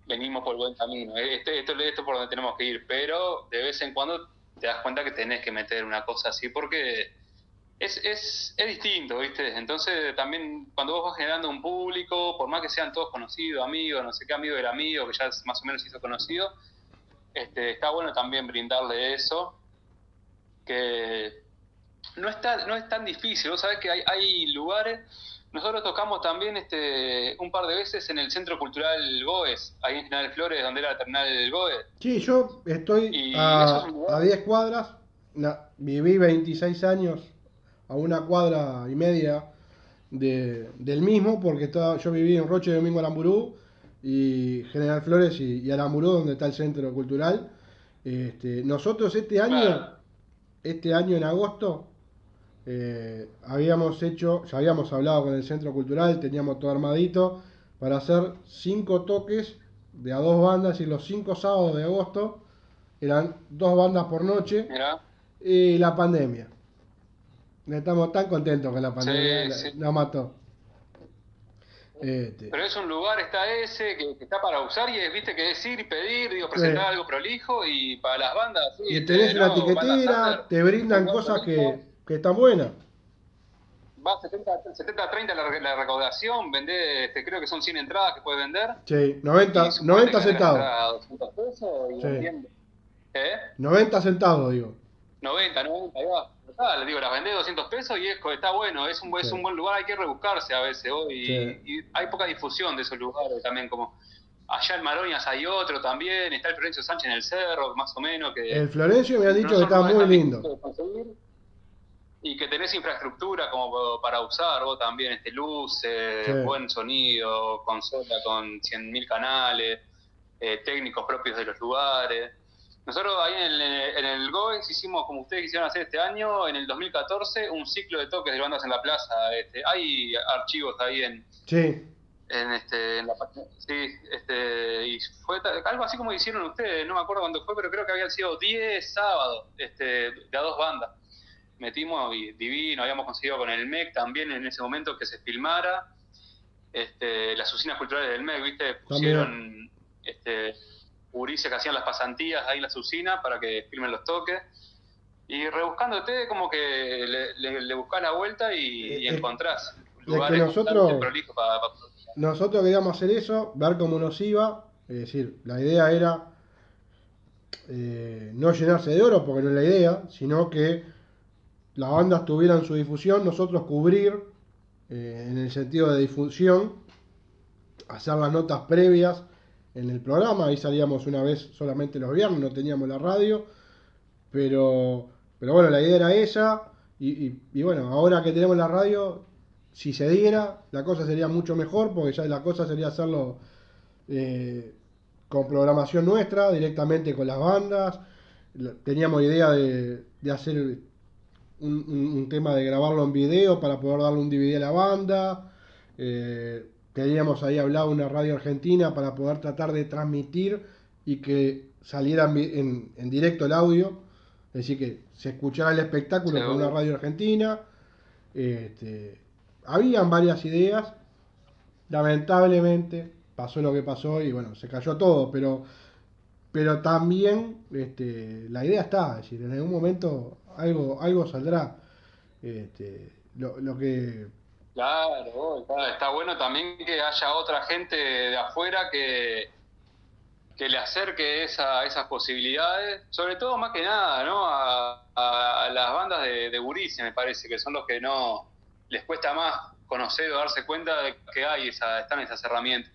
venimos por el buen camino, este, esto, esto es por donde tenemos que ir, pero de vez en cuando te das cuenta que tenés que meter una cosa así porque es, es, es distinto, ¿viste? Entonces también cuando vos vas generando un público, por más que sean todos conocidos, amigos, no sé qué amigo del amigo, que ya más o menos se hizo conocido, este, está bueno también brindarle eso, que no, está, no es tan difícil, vos sabés que hay, hay lugares, nosotros tocamos también este, un par de veces en el Centro Cultural Goes, ahí en General Flores, donde era la terminal Goes. Sí, yo estoy Y a, eso es un lugar- a 10 cuadras. viví 26 años a una cuadra y media de, del mismo, porque estaba, yo viví en Roche Domingo Aramburú y General Flores y, y Aramburú, donde está el centro cultural. Este, nosotros este año, este año en agosto, eh, habíamos hecho, ya habíamos hablado con el centro cultural, teníamos todo armadito para hacer cinco toques de a dos bandas y los cinco sábados de agosto eran dos bandas por noche y la pandemia. Estamos tan contentos con la pandemia, Sí, sí. nos mató. Este, Pero es un lugar, está ese, que, que está para usar y es, viste, que es ir y pedir, digo, presentar Sí. algo prolijo y para las bandas, sí, y este, tenés una no, under, te brindan cosas que, que están buenas. Va 70, 70 30 la, la recaudación, vendé, este, creo que son 100 entradas que puedes vender. Sí, 90, y suponete 90 que vendés la centavos. entrada a 200 pesos y Sí. ¿Eh? 90 centavos, digo. 90, 90, ahí va. Total, digo, las vendés 200 pesos y es, está bueno, es un, buen- es Sí. un buen lugar, hay que rebuscarse a veces hoy. Sí. Y, y hay poca difusión de esos lugares también, como allá en Maroñas hay otro también, está el Florencio Sánchez en el cerro, más o menos, que El Florencio me han dicho que está muy lindo. Y que tenés infraestructura como para usar vos también, este luces, Sí. buen sonido, consola con 100.000 canales, eh, técnicos propios de los lugares. Nosotros ahí en el, en el GOEX hicimos, como ustedes quisieron hacer este año, en el 2014, un ciclo de toques de bandas en la plaza. Este, hay archivos ahí en, Sí, en este en la página. Sí, este, y fue algo así como hicieron ustedes, no me acuerdo cuándo fue, pero creo que habían sido 10 sábados este, de a dos bandas. Metimos y divino, habíamos conseguido con el MEC también en ese momento que se filmara. Este, las usinas culturales del MEC, ¿viste? Pusieron este, gurises que hacían las pasantías ahí en las usinas para que filmen los toques. Y rebuscándote, como que le, le, le buscás la vuelta y, y Es- encontrás es que lugares nosotros- bastante prolijos para, para- nosotros queríamos hacer eso, ver cómo nos iba. Es decir, la idea era eh, no llenarse de oro, porque no es la idea, sino que las bandas tuvieran su difusión, nosotros cubrir eh, en el sentido de difusión, hacer las notas previas en el programa, ahí salíamos una vez solamente los viernes, no teníamos la radio, pero, pero bueno, la idea era esa, y, y- bueno, ahora que tenemos la radio, si se diera, la cosa sería mucho mejor, porque ya la cosa sería hacerlo eh, con programación nuestra, directamente con las bandas. Teníamos idea de, de hacer un tema de grabarlo en video para poder darle un DVD a la banda. Eh, teníamos ahí hablado una radio argentina para poder tratar de transmitir y que saliera en, en- directo el audio. Es decir, que se escuchara el espectáculo con una radio argentina. Este, habían varias ideas. Lamentablemente pasó lo que pasó y bueno, se cayó todo, pero pero también este, la idea está, es decir, en algún momento algo algo saldrá. Este, lo, lo que Claro, está, está bueno también que haya otra gente de afuera que, que le acerque esa, esas posibilidades, sobre todo más que nada, ¿no? A, a- a las bandas de, de me parece, que son los que no les cuesta más conocer o darse cuenta de que hay esa, están esas herramientas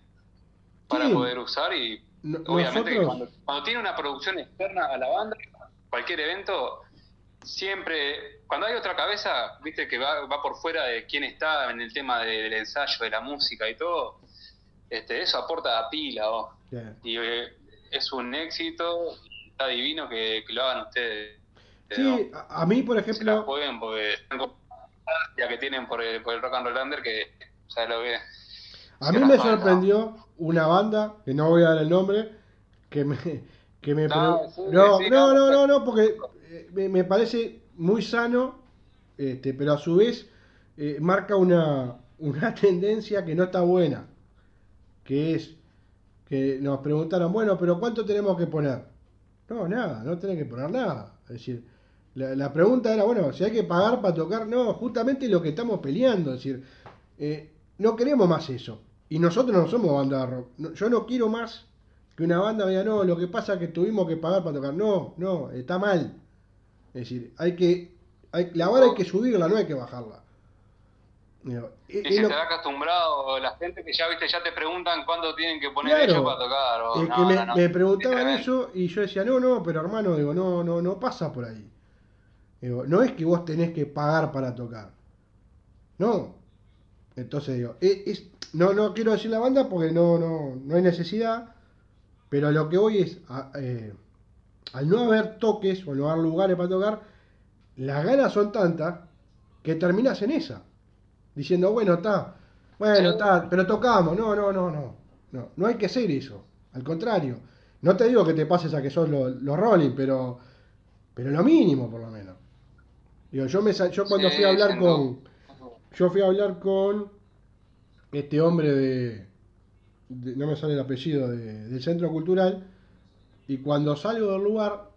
para Sí. poder usar y no- obviamente que nosotros cuando, cuando tiene una producción externa a la banda, cualquier evento, siempre, cuando hay otra cabeza, viste que va, va por fuera de quién está en el tema de- del ensayo, de la música y todo, este, eso aporta a pila. Bien. y eh, es un éxito, está divino que, que lo hagan ustedes. Sí, a, a mí por Se la ejemplo, jueguen porque la que tienen por el, por el rock and roll under que sabes lo que es. a mí me sorprendió una banda, que no voy a dar el nombre, que me que me No, sí, no, sí, no, no, no, porque eh, me, me parece muy sano, este, pero a su vez eh, marca una, una tendencia que no está buena, que es que nos preguntaron, bueno, pero ¿cuánto tenemos que poner? No, nada, no tenés que poner nada. Es decir, la, la pregunta era, bueno, si hay que pagar para tocar, no, justamente lo que estamos peleando, es decir, eh, no queremos más eso. Y nosotros no somos banda de rock. No- yo no quiero más que una banda diga, no, lo que pasa es que tuvimos que pagar para tocar. No, no, está mal. Es decir, hay que, hay, la vara hay que subirla, no hay que bajarla. Digo, Y es- se lo- te ha acostumbrado la gente que ya viste ya te preguntan cuándo tienen que poner Claro. ellos para tocar. o- Es no, que me, no, no. me preguntaban eso y yo decía, no, no, pero hermano, digo, no, no, no pasa por ahí. Digo, no es que vos tenés que pagar para tocar. No. Entonces digo, es, es- no, no quiero decir la banda porque no, no, no hay necesidad, pero lo que voy es, a- eh, al no haber toques o no haber lugares para tocar, las ganas son tantas que terminas en esa. Diciendo, bueno, está, bueno, está, pero tocamos. No, no, no, no. No, no hay que hacer eso. Al contrario, no te digo que te pases a que sos los lo Rolling, pero, pero lo mínimo por lo menos. Digo, yo, me, yo cuando Sí, fui a hablar con... Yo fui a hablar con este hombre de, no me sale el apellido, de- del centro cultural, y cuando salgo del lugar,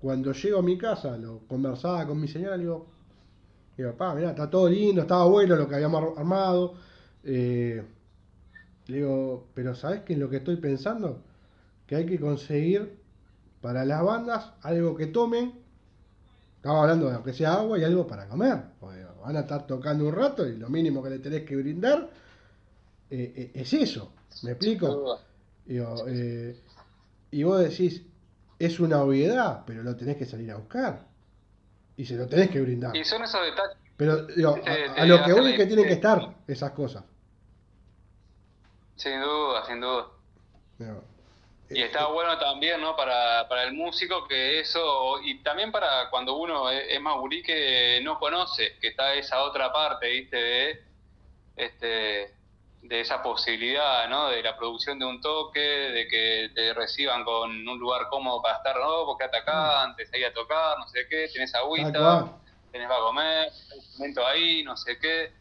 cuando llego a mi casa, lo conversaba con mi señora, le digo, digo, pa, mirá, está todo lindo, estaba bueno lo que habíamos ar- armado. eh, le digo, pero ¿sabes qué es lo que estoy pensando? Que hay que conseguir para las bandas algo que tomen. Estaba hablando de que sea agua y algo para comer. van a estar tocando un rato y lo mínimo que le tenés que brindar eh, eh, es eso. ¿Me explico? Digo, eh, y vos decís, es una obviedad, pero lo tenés que salir a buscar. Y se lo tenés que brindar. Y son esos detalles. Pero digo, Te- a, lo que voy es que tienen que diferencia. estar esas cosas. Sin duda, sin duda. Y está bueno también, ¿no? Para, para el músico que eso, y también para cuando uno es, es más gurí que no conoce, que está esa otra parte, ¿viste? De, este, de esa posibilidad, ¿no? De la producción de un toque, de que te reciban con un lugar cómodo para estar, ¿no? Porque acá antes ahí a tocar, no sé qué, tenés agüita, tenés para comer, instrumento ahí, no sé qué.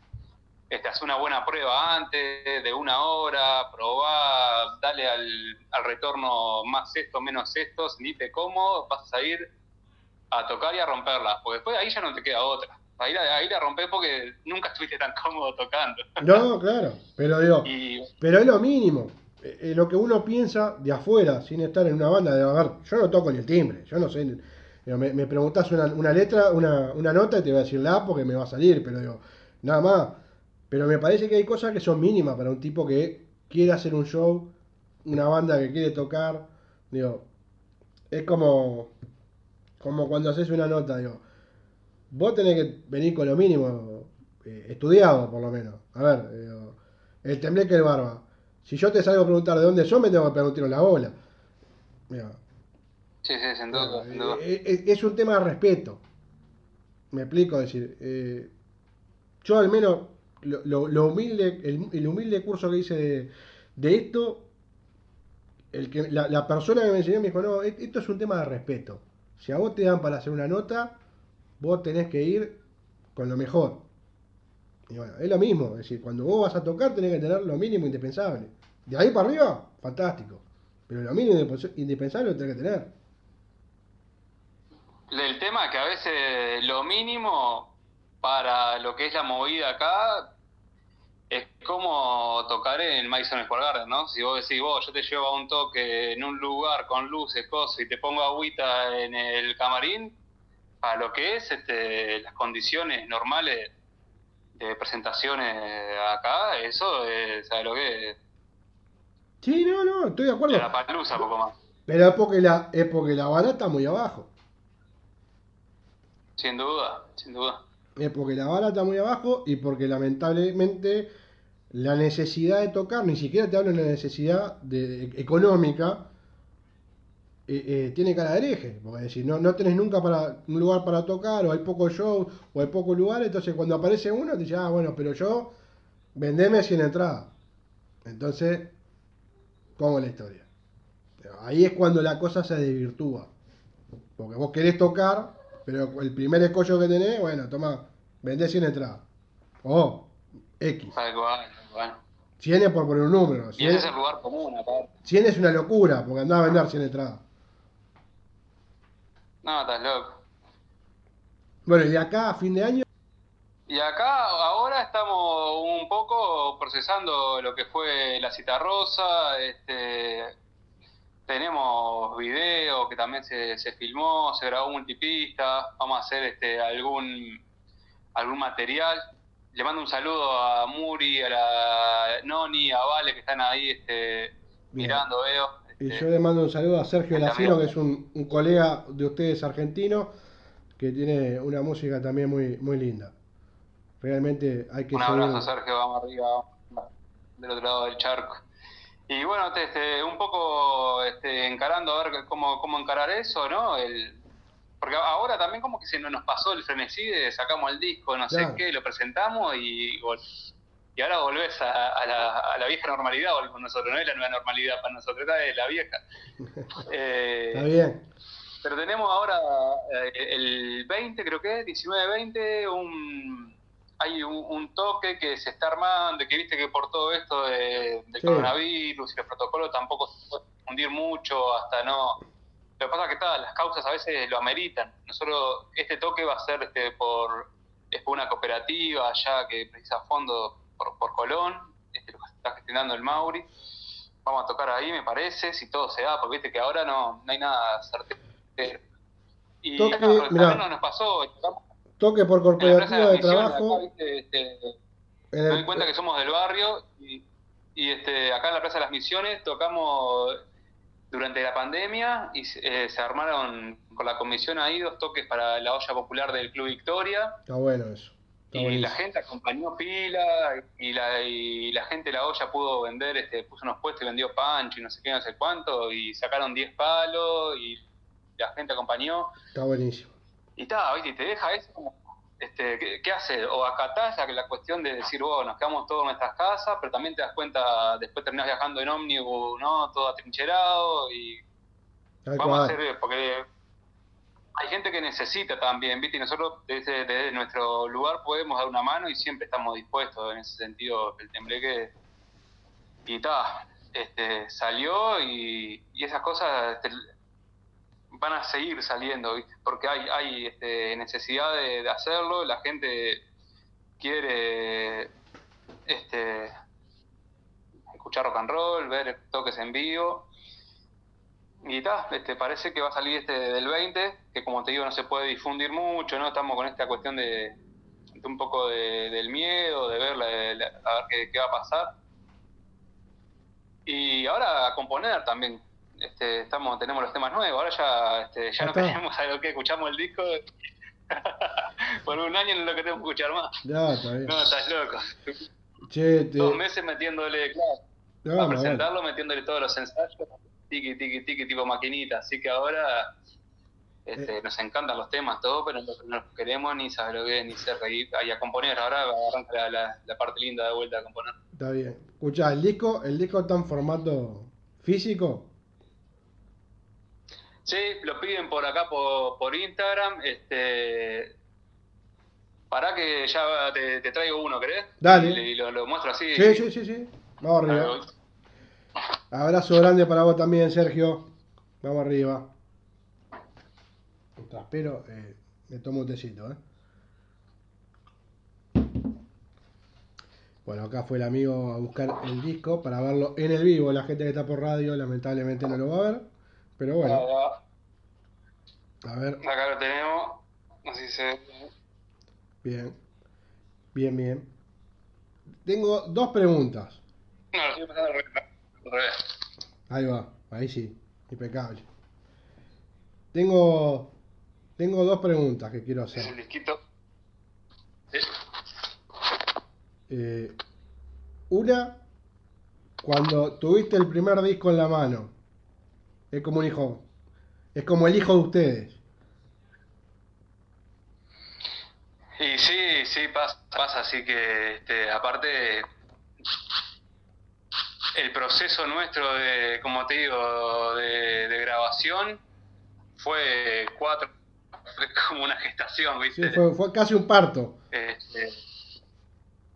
Este, haz una buena prueba antes, de una hora, probá, dale al, al retorno más esto, menos esto, sentíte cómodo, vas a ir a tocar y a romperla, porque después ahí ya no te queda otra. Ahí la, ahí la rompés porque nunca estuviste tan cómodo tocando. No, claro. Pero digo, Y pero es lo mínimo. Eh, eh, lo que uno piensa de afuera, sin estar en una banda, de ver, yo no toco ni el timbre, yo no sé. digo, me, me preguntás una, una letra, una, una nota y te voy a decir la porque me va a salir, pero digo, nada más. Pero me parece que hay cosas que son mínimas para un tipo que quiere hacer un show, una banda que quiere tocar. Digo, es como, como cuando haces una nota, digo, vos tenés que venir con lo mínimo, eh, estudiado por lo menos. A ver, digo, el tembleque el barba. Si yo te salgo a preguntar de dónde son, me tengo que pegar un tiro en la bola. Digo, sí, sí, sin duda, sin duda. eh, eh, es un tema de respeto. Me explico, es decir, eh, yo al menos lo, lo- lo humilde, el, el humilde curso que hice de, de esto, el que, la, la persona que me enseñó me dijo, no, e- esto es un tema de respeto. Si a vos te dan para hacer una nota, vos tenés que ir con lo mejor. Y bueno, es lo mismo, es decir, cuando vos vas a tocar tenés que tener lo mínimo indispensable. De ahí para arriba, fantástico. Pero lo mínimo indisp- indispensable lo tenés que tener. El tema es que a veces lo mínimo para lo que es la movida acá es como tocar en Madison Square Garden, ¿no? Si vos decís, vos, yo te llevo a un toque en un lugar con luces, cosas, y te pongo agüita en el camarín, para lo que es este, las condiciones normales de presentaciones acá, eso es, ¿sabes lo que es? Sí, no, no, estoy de acuerdo. La palusa, poco más. Pero es porque la, es porque la vara está muy abajo. Sin duda, sin duda. Es porque la vara está muy abajo y porque lamentablemente la necesidad de tocar, ni siquiera te hablo de la necesidad de, económica, eh, eh, tiene cara de hereje. Porque es decir, no, no tenés nunca para un lugar para tocar, o hay poco show, o hay poco lugar, entonces cuando aparece uno te dice, ah, bueno, pero yo vendeme 100 entradas. Entonces, ¿cómo es la historia? Ahí es cuando la cosa se desvirtúa. Porque vos querés tocar, pero el primer escollo que tenés, bueno, toma, vendés 100 entradas. O X. Cual, bueno. 100 es por poner un número. Y 100, ese es el lugar común acá. 100 es una locura, porque andás a vender 100 entradas. No, estás loco. Bueno, y acá a fin de año, Y acá ahora estamos un poco procesando lo que fue la cita rosa, este, tenemos video que también se, se filmó, se grabó multipista, vamos a hacer este algún algún material. Le mando un saludo a Muri, a la Noni, a Vale que están ahí este, mirando, veo. Y yo le mando un saludo a Sergio Lacino, que es un, un colega de ustedes argentino, que tiene una música también muy, muy linda. Realmente hay que Un abrazo, Sergio, vamos arriba, del otro lado del charco. Y bueno, este, este, un poco este, encarando a ver cómo, cómo encarar eso, ¿no? El, porque ahora también como que se nos pasó el frenesí de sacamos el disco, no sé qué, lo presentamos y, y ahora volvés a, la, a la, vieja normalidad, con nosotros, no es la nueva normalidad para nosotros, es la vieja. Eh, Está bien. Pero tenemos ahora eh, el 20, creo que 19-20, un, hay un, toque que se está armando, que viste que por todo esto de, del coronavirus y los protocolos tampoco se puede fundir mucho, hasta no... Lo que pasa es que todas las causas a veces lo ameritan. Nosotros, este toque va a ser este, por, es por una cooperativa allá que precisa fondos por, por Colón, este, lo que está gestionando el Mauri. Vamos a tocar ahí, me parece, si todo se da, porque viste que ahora no, no hay nada certero y toque, no, nos pasó. Toque por cooperativa de, trabajo. Este, me doy cuenta que somos del barrio y, y, este, acá en la Plaza de las Misiones tocamos durante la pandemia y eh, se armaron con la comisión ahí dos toques para la olla popular del Club Victoria. Está bueno eso. Y la gente acompañó pila y la, y la gente de la olla pudo vender, este, puso unos puestos y vendió pancho y no sé qué, no sé cuánto, y sacaron 10 palos y la gente acompañó. Está buenísimo. Y está, ¿viste? te deja eso este, ¿qué, hace? O acatás la, la cuestión de decir, bueno, nos quedamos todos en nuestras casas, pero también te das cuenta, después terminás viajando en ómnibus, ¿no? Todo atrincherado y vamos a hacer, porque hay gente que necesita también, ¿viste? Y nosotros desde, nuestro lugar podemos dar una mano y siempre estamos dispuestos en ese sentido, el tembleque. Y está, este, salió y, y esas cosas, este, van a seguir saliendo, porque hay, hay este, necesidad de, hacerlo, la gente quiere este, escuchar rock and roll, ver toques en vivo. Y está, este, parece que va a salir este del 20, que como te digo no se puede difundir mucho, ¿no? Estamos con esta cuestión de, un poco del miedo, de ver, a ver qué, qué va a pasar. Y ahora a componer también, este, estamos, tenemos los temas nuevos, ahora ya, este, ya no tenemos algo que escuchamos el disco. Por un año no lo queremos escuchar más. Ya, está bien. No, estás loco. Che, Dos meses metiéndole, claro, para presentarlo, metiéndole todos los ensayos, tiki, tiki, tiki, tipo maquinita. Así que ahora este, eh. nos encantan los temas, todo, pero no, no queremos ni saber lo que ni ser reír. Ahí a componer, ahora arranca la, la, parte linda de vuelta a componer. Está bien. Escucha, ¿el disco, el disco está en formato físico? Sí, lo piden por acá por, por Instagram. Este, para que ya te, traigo uno, ¿crees? Dale. Y, lo, muestro así. Sí, sí, sí, sí. Vamos arriba. Abrazo grande para vos también, Sergio. Vamos arriba. Pero eh, me tomo un tecito, ¿eh? Bueno, acá fue el amigo a buscar el disco para verlo en el vivo. La gente que está por radio lamentablemente no lo va a ver. Pero bueno. A ver. Acá lo tenemos. Así se Bien. Bien, bien. Tengo dos preguntas. No, estoy. Ahí va, ahí sí, impecable. Tengo, tengo dos preguntas que quiero hacer. El disquito. ¿Sí? Eh, una, cuando tuviste el primer disco en la mano, es como un hijo. Es como el hijo de ustedes. Y sí, sí, pasa, pasa así que, este, aparte, el proceso nuestro de, como te digo, de, grabación fue cuatro, fue como una gestación, ¿viste? Sí, fue, fue casi un parto. Este,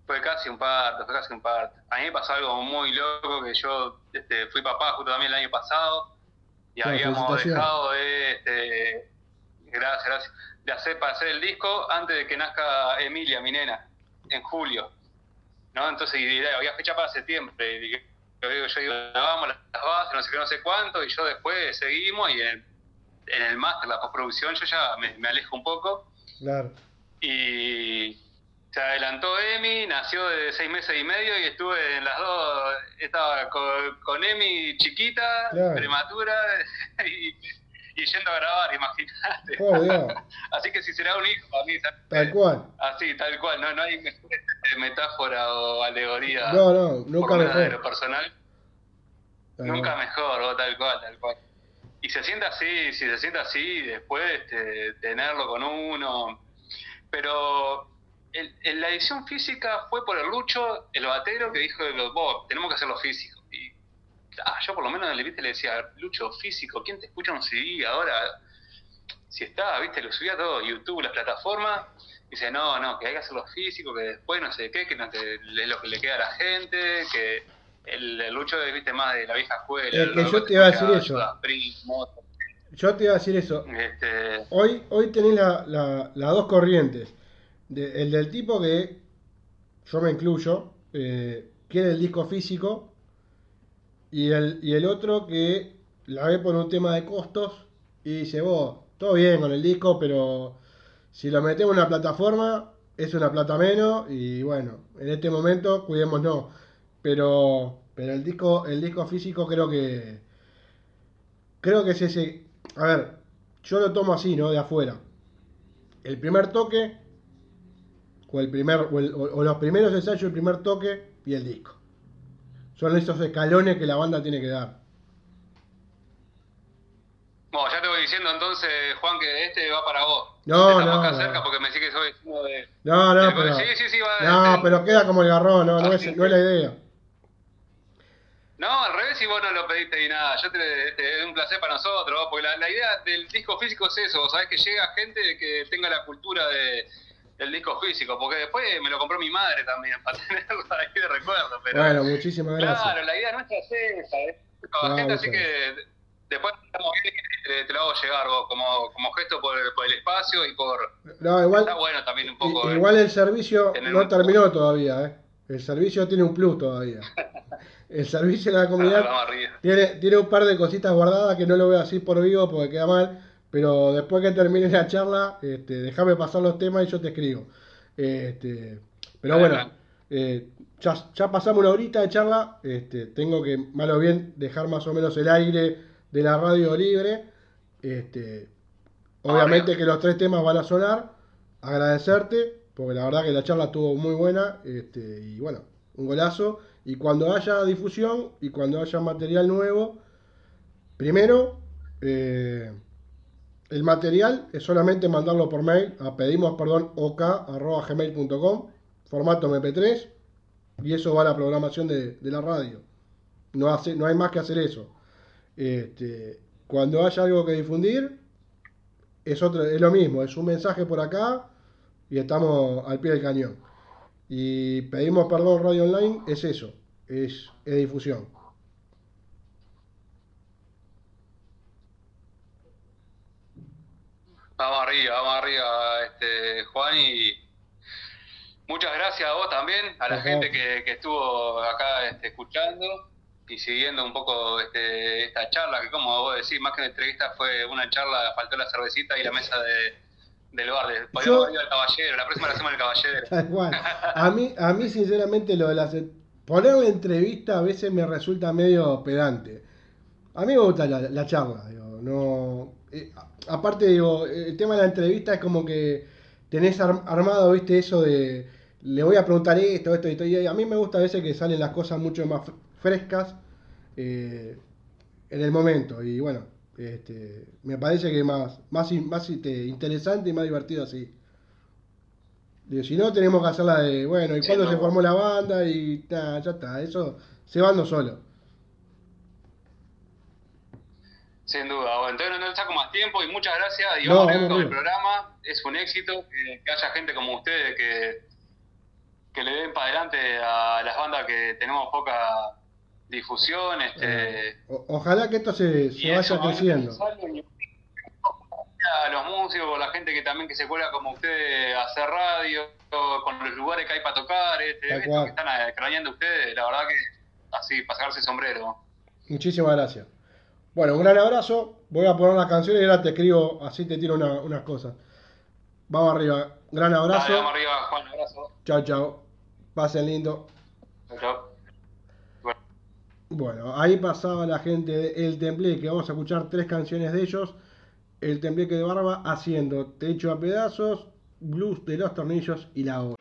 fue casi un parto, fue casi un parto. A mí me pasó algo muy loco que yo este, fui papá justo también el año pasado y habíamos dejado de, este, gracias, gracias, de hacer para hacer el disco antes de que nazca Emilia, mi nena, en julio. ¿no? Entonces había fecha para septiembre. Y yo digo, grabamos las bases, no sé qué, no sé cuánto, y yo después seguimos y en, en el máster, la postproducción, yo ya me, me alejo un poco. Claro. Y se adelantó Emi, nació de seis meses y medio y estuve en las dos, estaba con, Emi chiquita, prematura y, yendo a grabar, imagínate. así que si será un hijo, para mí, tal cual. Así, tal cual, no, no hay metáfora o alegoría. No, no, nunca mejor. personal. nunca mejor, o tal cual, tal cual. Y se sienta así, si se sienta así, después este, tenerlo con uno. Pero el- la edición física fue por el Lucho, el batero, que dijo, vos, tenemos que hacerlo físico. Ah, yo por lo menos en el viste le decía, Lucho, físico, ¿quién te escucha un CD ahora? Si está, viste, lo subía todo, YouTube, las plataformas. Dice, no, no, que hay que hacerlo físico, que después no sé qué, que no te- es lo que le queda a la gente, que el, el Lucho es, viste, más de la vieja escuela. Es que yo te iba a decir eso. Yo te iba a decir eso. Este, Hoy, hoy tenés la- la- las dos corrientes. De- el del tipo que, yo me incluyo, eh, quiere el disco físico. Y el, y el otro que la ve por un tema de costos y dice, vos, todo bien con el disco, pero si lo metemos en una plataforma, es una plata menos. Y bueno, en este momento, cuidémonos. Pero, pero el disco, el disco físico creo que, creo que es ese, a ver, yo lo tomo así, ¿no? De afuera. El primer toque, o, el primer, o, el- o- o los primeros ensayos, el primer toque y el disco. Son esos escalones que la banda tiene que dar. Bueno, ya te voy diciendo entonces, Juan, que este va para vos. No, Este no, acá no. cerca porque me decís que soy vecino de... No, no, pero. sí, sí, sí, va, no, este- pero queda como el garrón, no, no, Ah, es, no es la idea. No, al revés, si vos no lo pediste ni nada. Yo te, este, es un placer para nosotros, porque la, la idea del disco físico es eso, sabés que llega gente que tenga la cultura de, del disco físico, porque después me lo compró mi madre también, para tenerlo ahí de recuerdo. Pero, Bueno, muchísimas gracias. claro, la idea nuestra es esa, ¿eh? Claro, gente, así que después estamos bien y te, te lo hago llegar vos, como, como gesto por, el- por el espacio y por... No, igual, Está bueno también un poco... ¿eh? igual el servicio no un- terminó todavía, ¿eh? El servicio tiene un plus todavía. El servicio de la Ah, comunidad arriba. Tiene, tiene un par de cositas guardadas que no lo veo así por vivo porque queda mal, pero después que termine la charla, este, déjame pasar los temas y yo te escribo. Este, pero bueno, eh, ya, ya pasamos una horita de charla, este, tengo que, mal o bien, dejar más o menos el aire de la radio libre. Este, obviamente que los tres temas van a sonar, agradecerte, porque la verdad que la charla estuvo muy buena, este, y bueno, un golazo. Y cuando haya difusión y cuando haya material nuevo, primero, eh, el material es solamente mandarlo por mail a pedimos perdón formato MP3, y eso va a la programación de, de la radio. No, hace, no hay más que hacer eso. Este, cuando haya algo que difundir, es, otro, es lo mismo, es un mensaje por acá y estamos al pie del cañón. Y pedimos perdón Radio Online, es eso, es, es difusión. Vamos arriba, vamos arriba, este, Juan, y muchas gracias a vos también, a la Ajá. gente que, que estuvo acá este, escuchando y siguiendo un poco este, esta charla, que como vos decís, más que una entrevista fue una charla, faltó la cervecita y la mesa de, del bar, Yo- al caballero, la próxima la hacemos el caballero. Tal cual. A mí, a mí sinceramente, lo de las poner la entrevista a veces me resulta medio pedante. A mí me gusta la, la charla, digo, no. Eh, aparte, digo, el tema de la entrevista es como que tenés ar- armado, viste, eso de le voy a preguntar esto, esto, esto, y a mí me gusta a veces que salen las cosas mucho más fr- frescas eh, en el momento. Y bueno, este, me parece que más, más, más este, interesante y más divertido así. Digo, si no, tenemos que hacer la de, bueno, ¿y Sí, cuándo no. se formó la banda? Y ta, ya está, eso se va dando solo. Sin duda, bueno, entonces no te saco más tiempo y muchas gracias y No, vamos vamos con el programa, es un éxito que, que haya gente como ustedes que, que le den para adelante a las bandas que tenemos poca difusión, este, O- ojalá que esto se, se eso, vaya creciendo. a los músicos, la gente que también que se cuela como ustedes a hacer radio, con los lugares que hay para tocar, este, esto que están craneando ustedes, la verdad que así, el sombrero. Muchísimas gracias. Bueno, un gran abrazo. Voy a poner las canciones y ahora te escribo, así te tiro una- unas cosas. Vamos arriba. Gran Dale, abrazo. vamos arriba, Juan, abrazo. Chao, chao. Pasen lindo. Chau. Bueno. Bueno, ahí pasaba la gente de El Temple, que vamos a escuchar tres canciones de ellos. El Tembleque de Barba haciendo Techo a pedazos, Blues de los Tornillos y La Hora.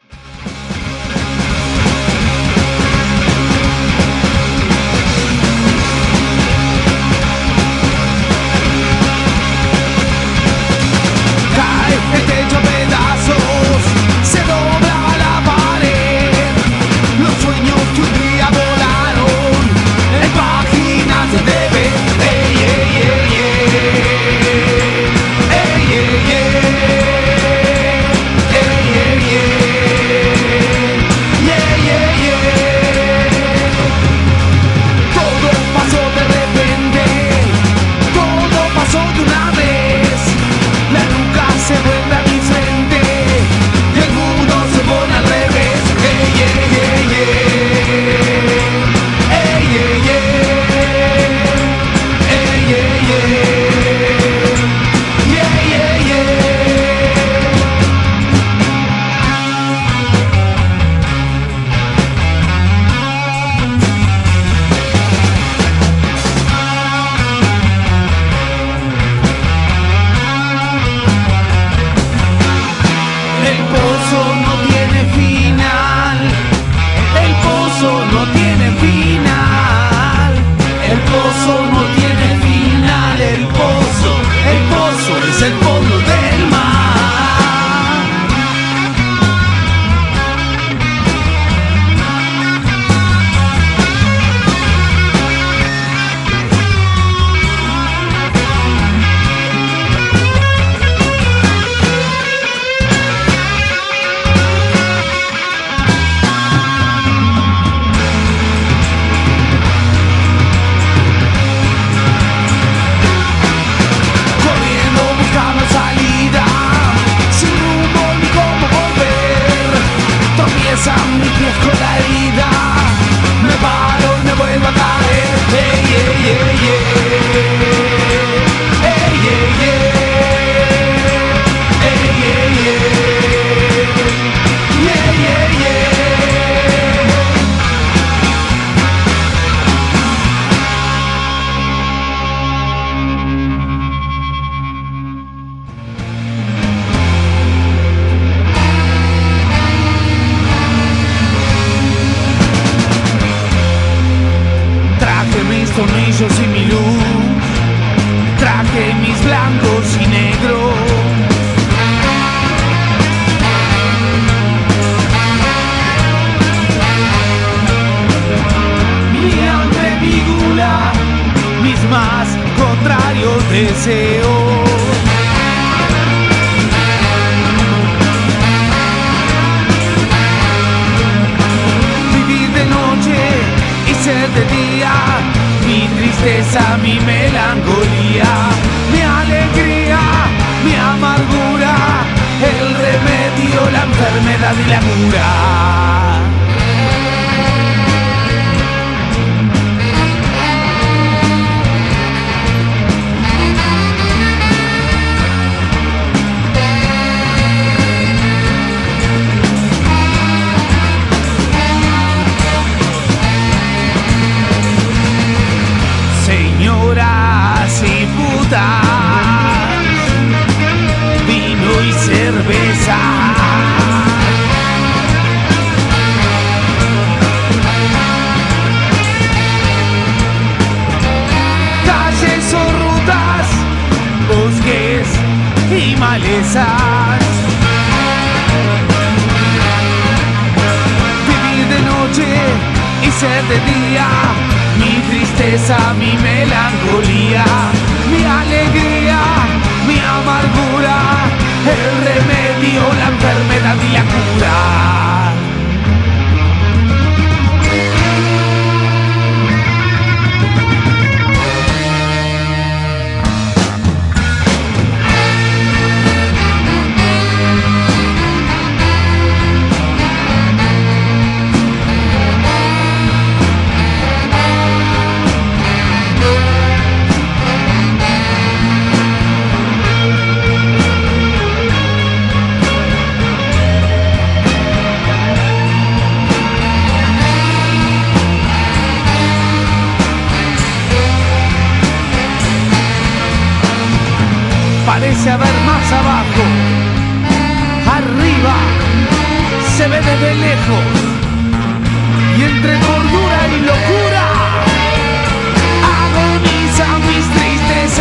Tornillos y mi luz, traje mis blancos y negros. Mi hambre, mi gula, mis más contrarios deseos. Vivir de noche y ser de día, tristeza, mi melancolía, mi alegría, mi amargura, el remedio, la enfermedad y la cura. Cerveza. Calles o rutas, bosques y malezas. Vivir de noche y ser de día, mi tristeza, mi melancolía, el remedio, la enfermedad y la cura. Parece haber más abajo. Arriba se ve desde lejos. Y entre cordura y locura agonizan mis tristes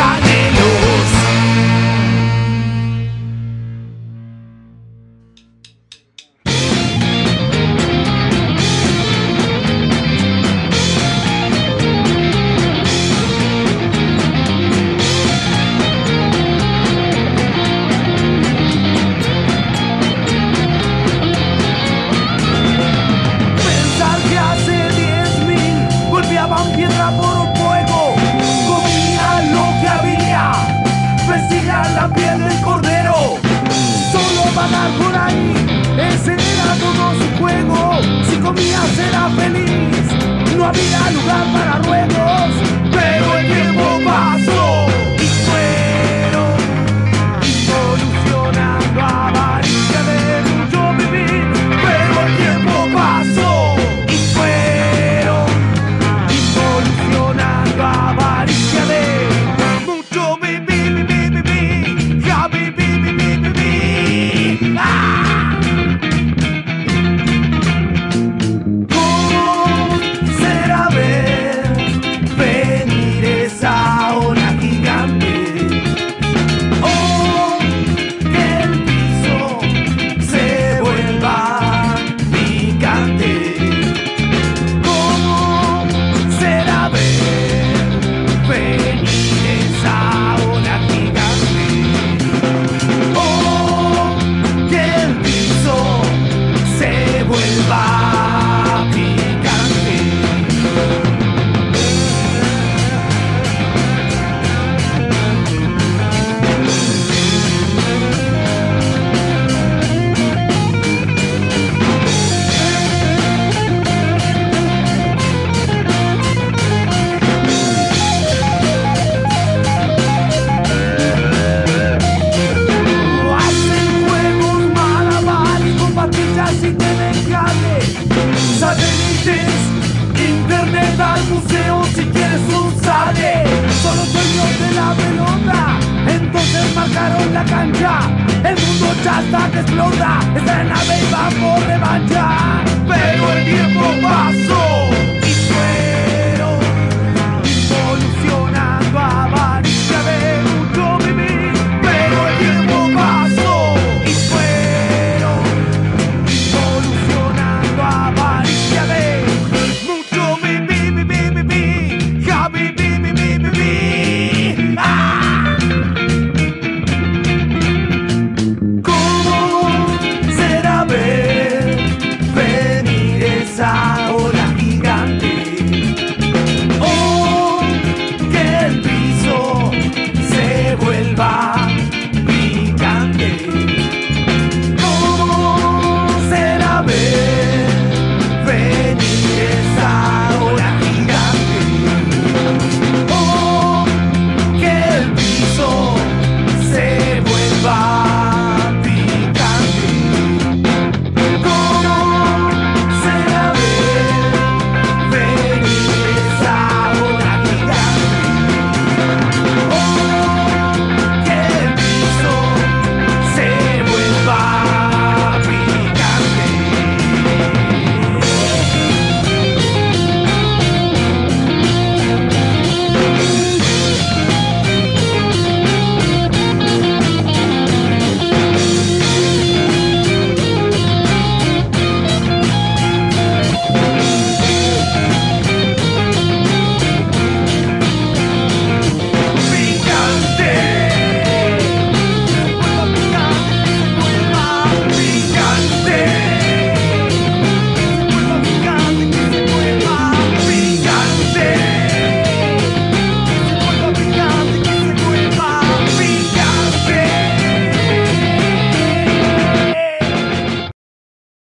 Está que explota, esta nave va por revancha Pero el tiempo pasó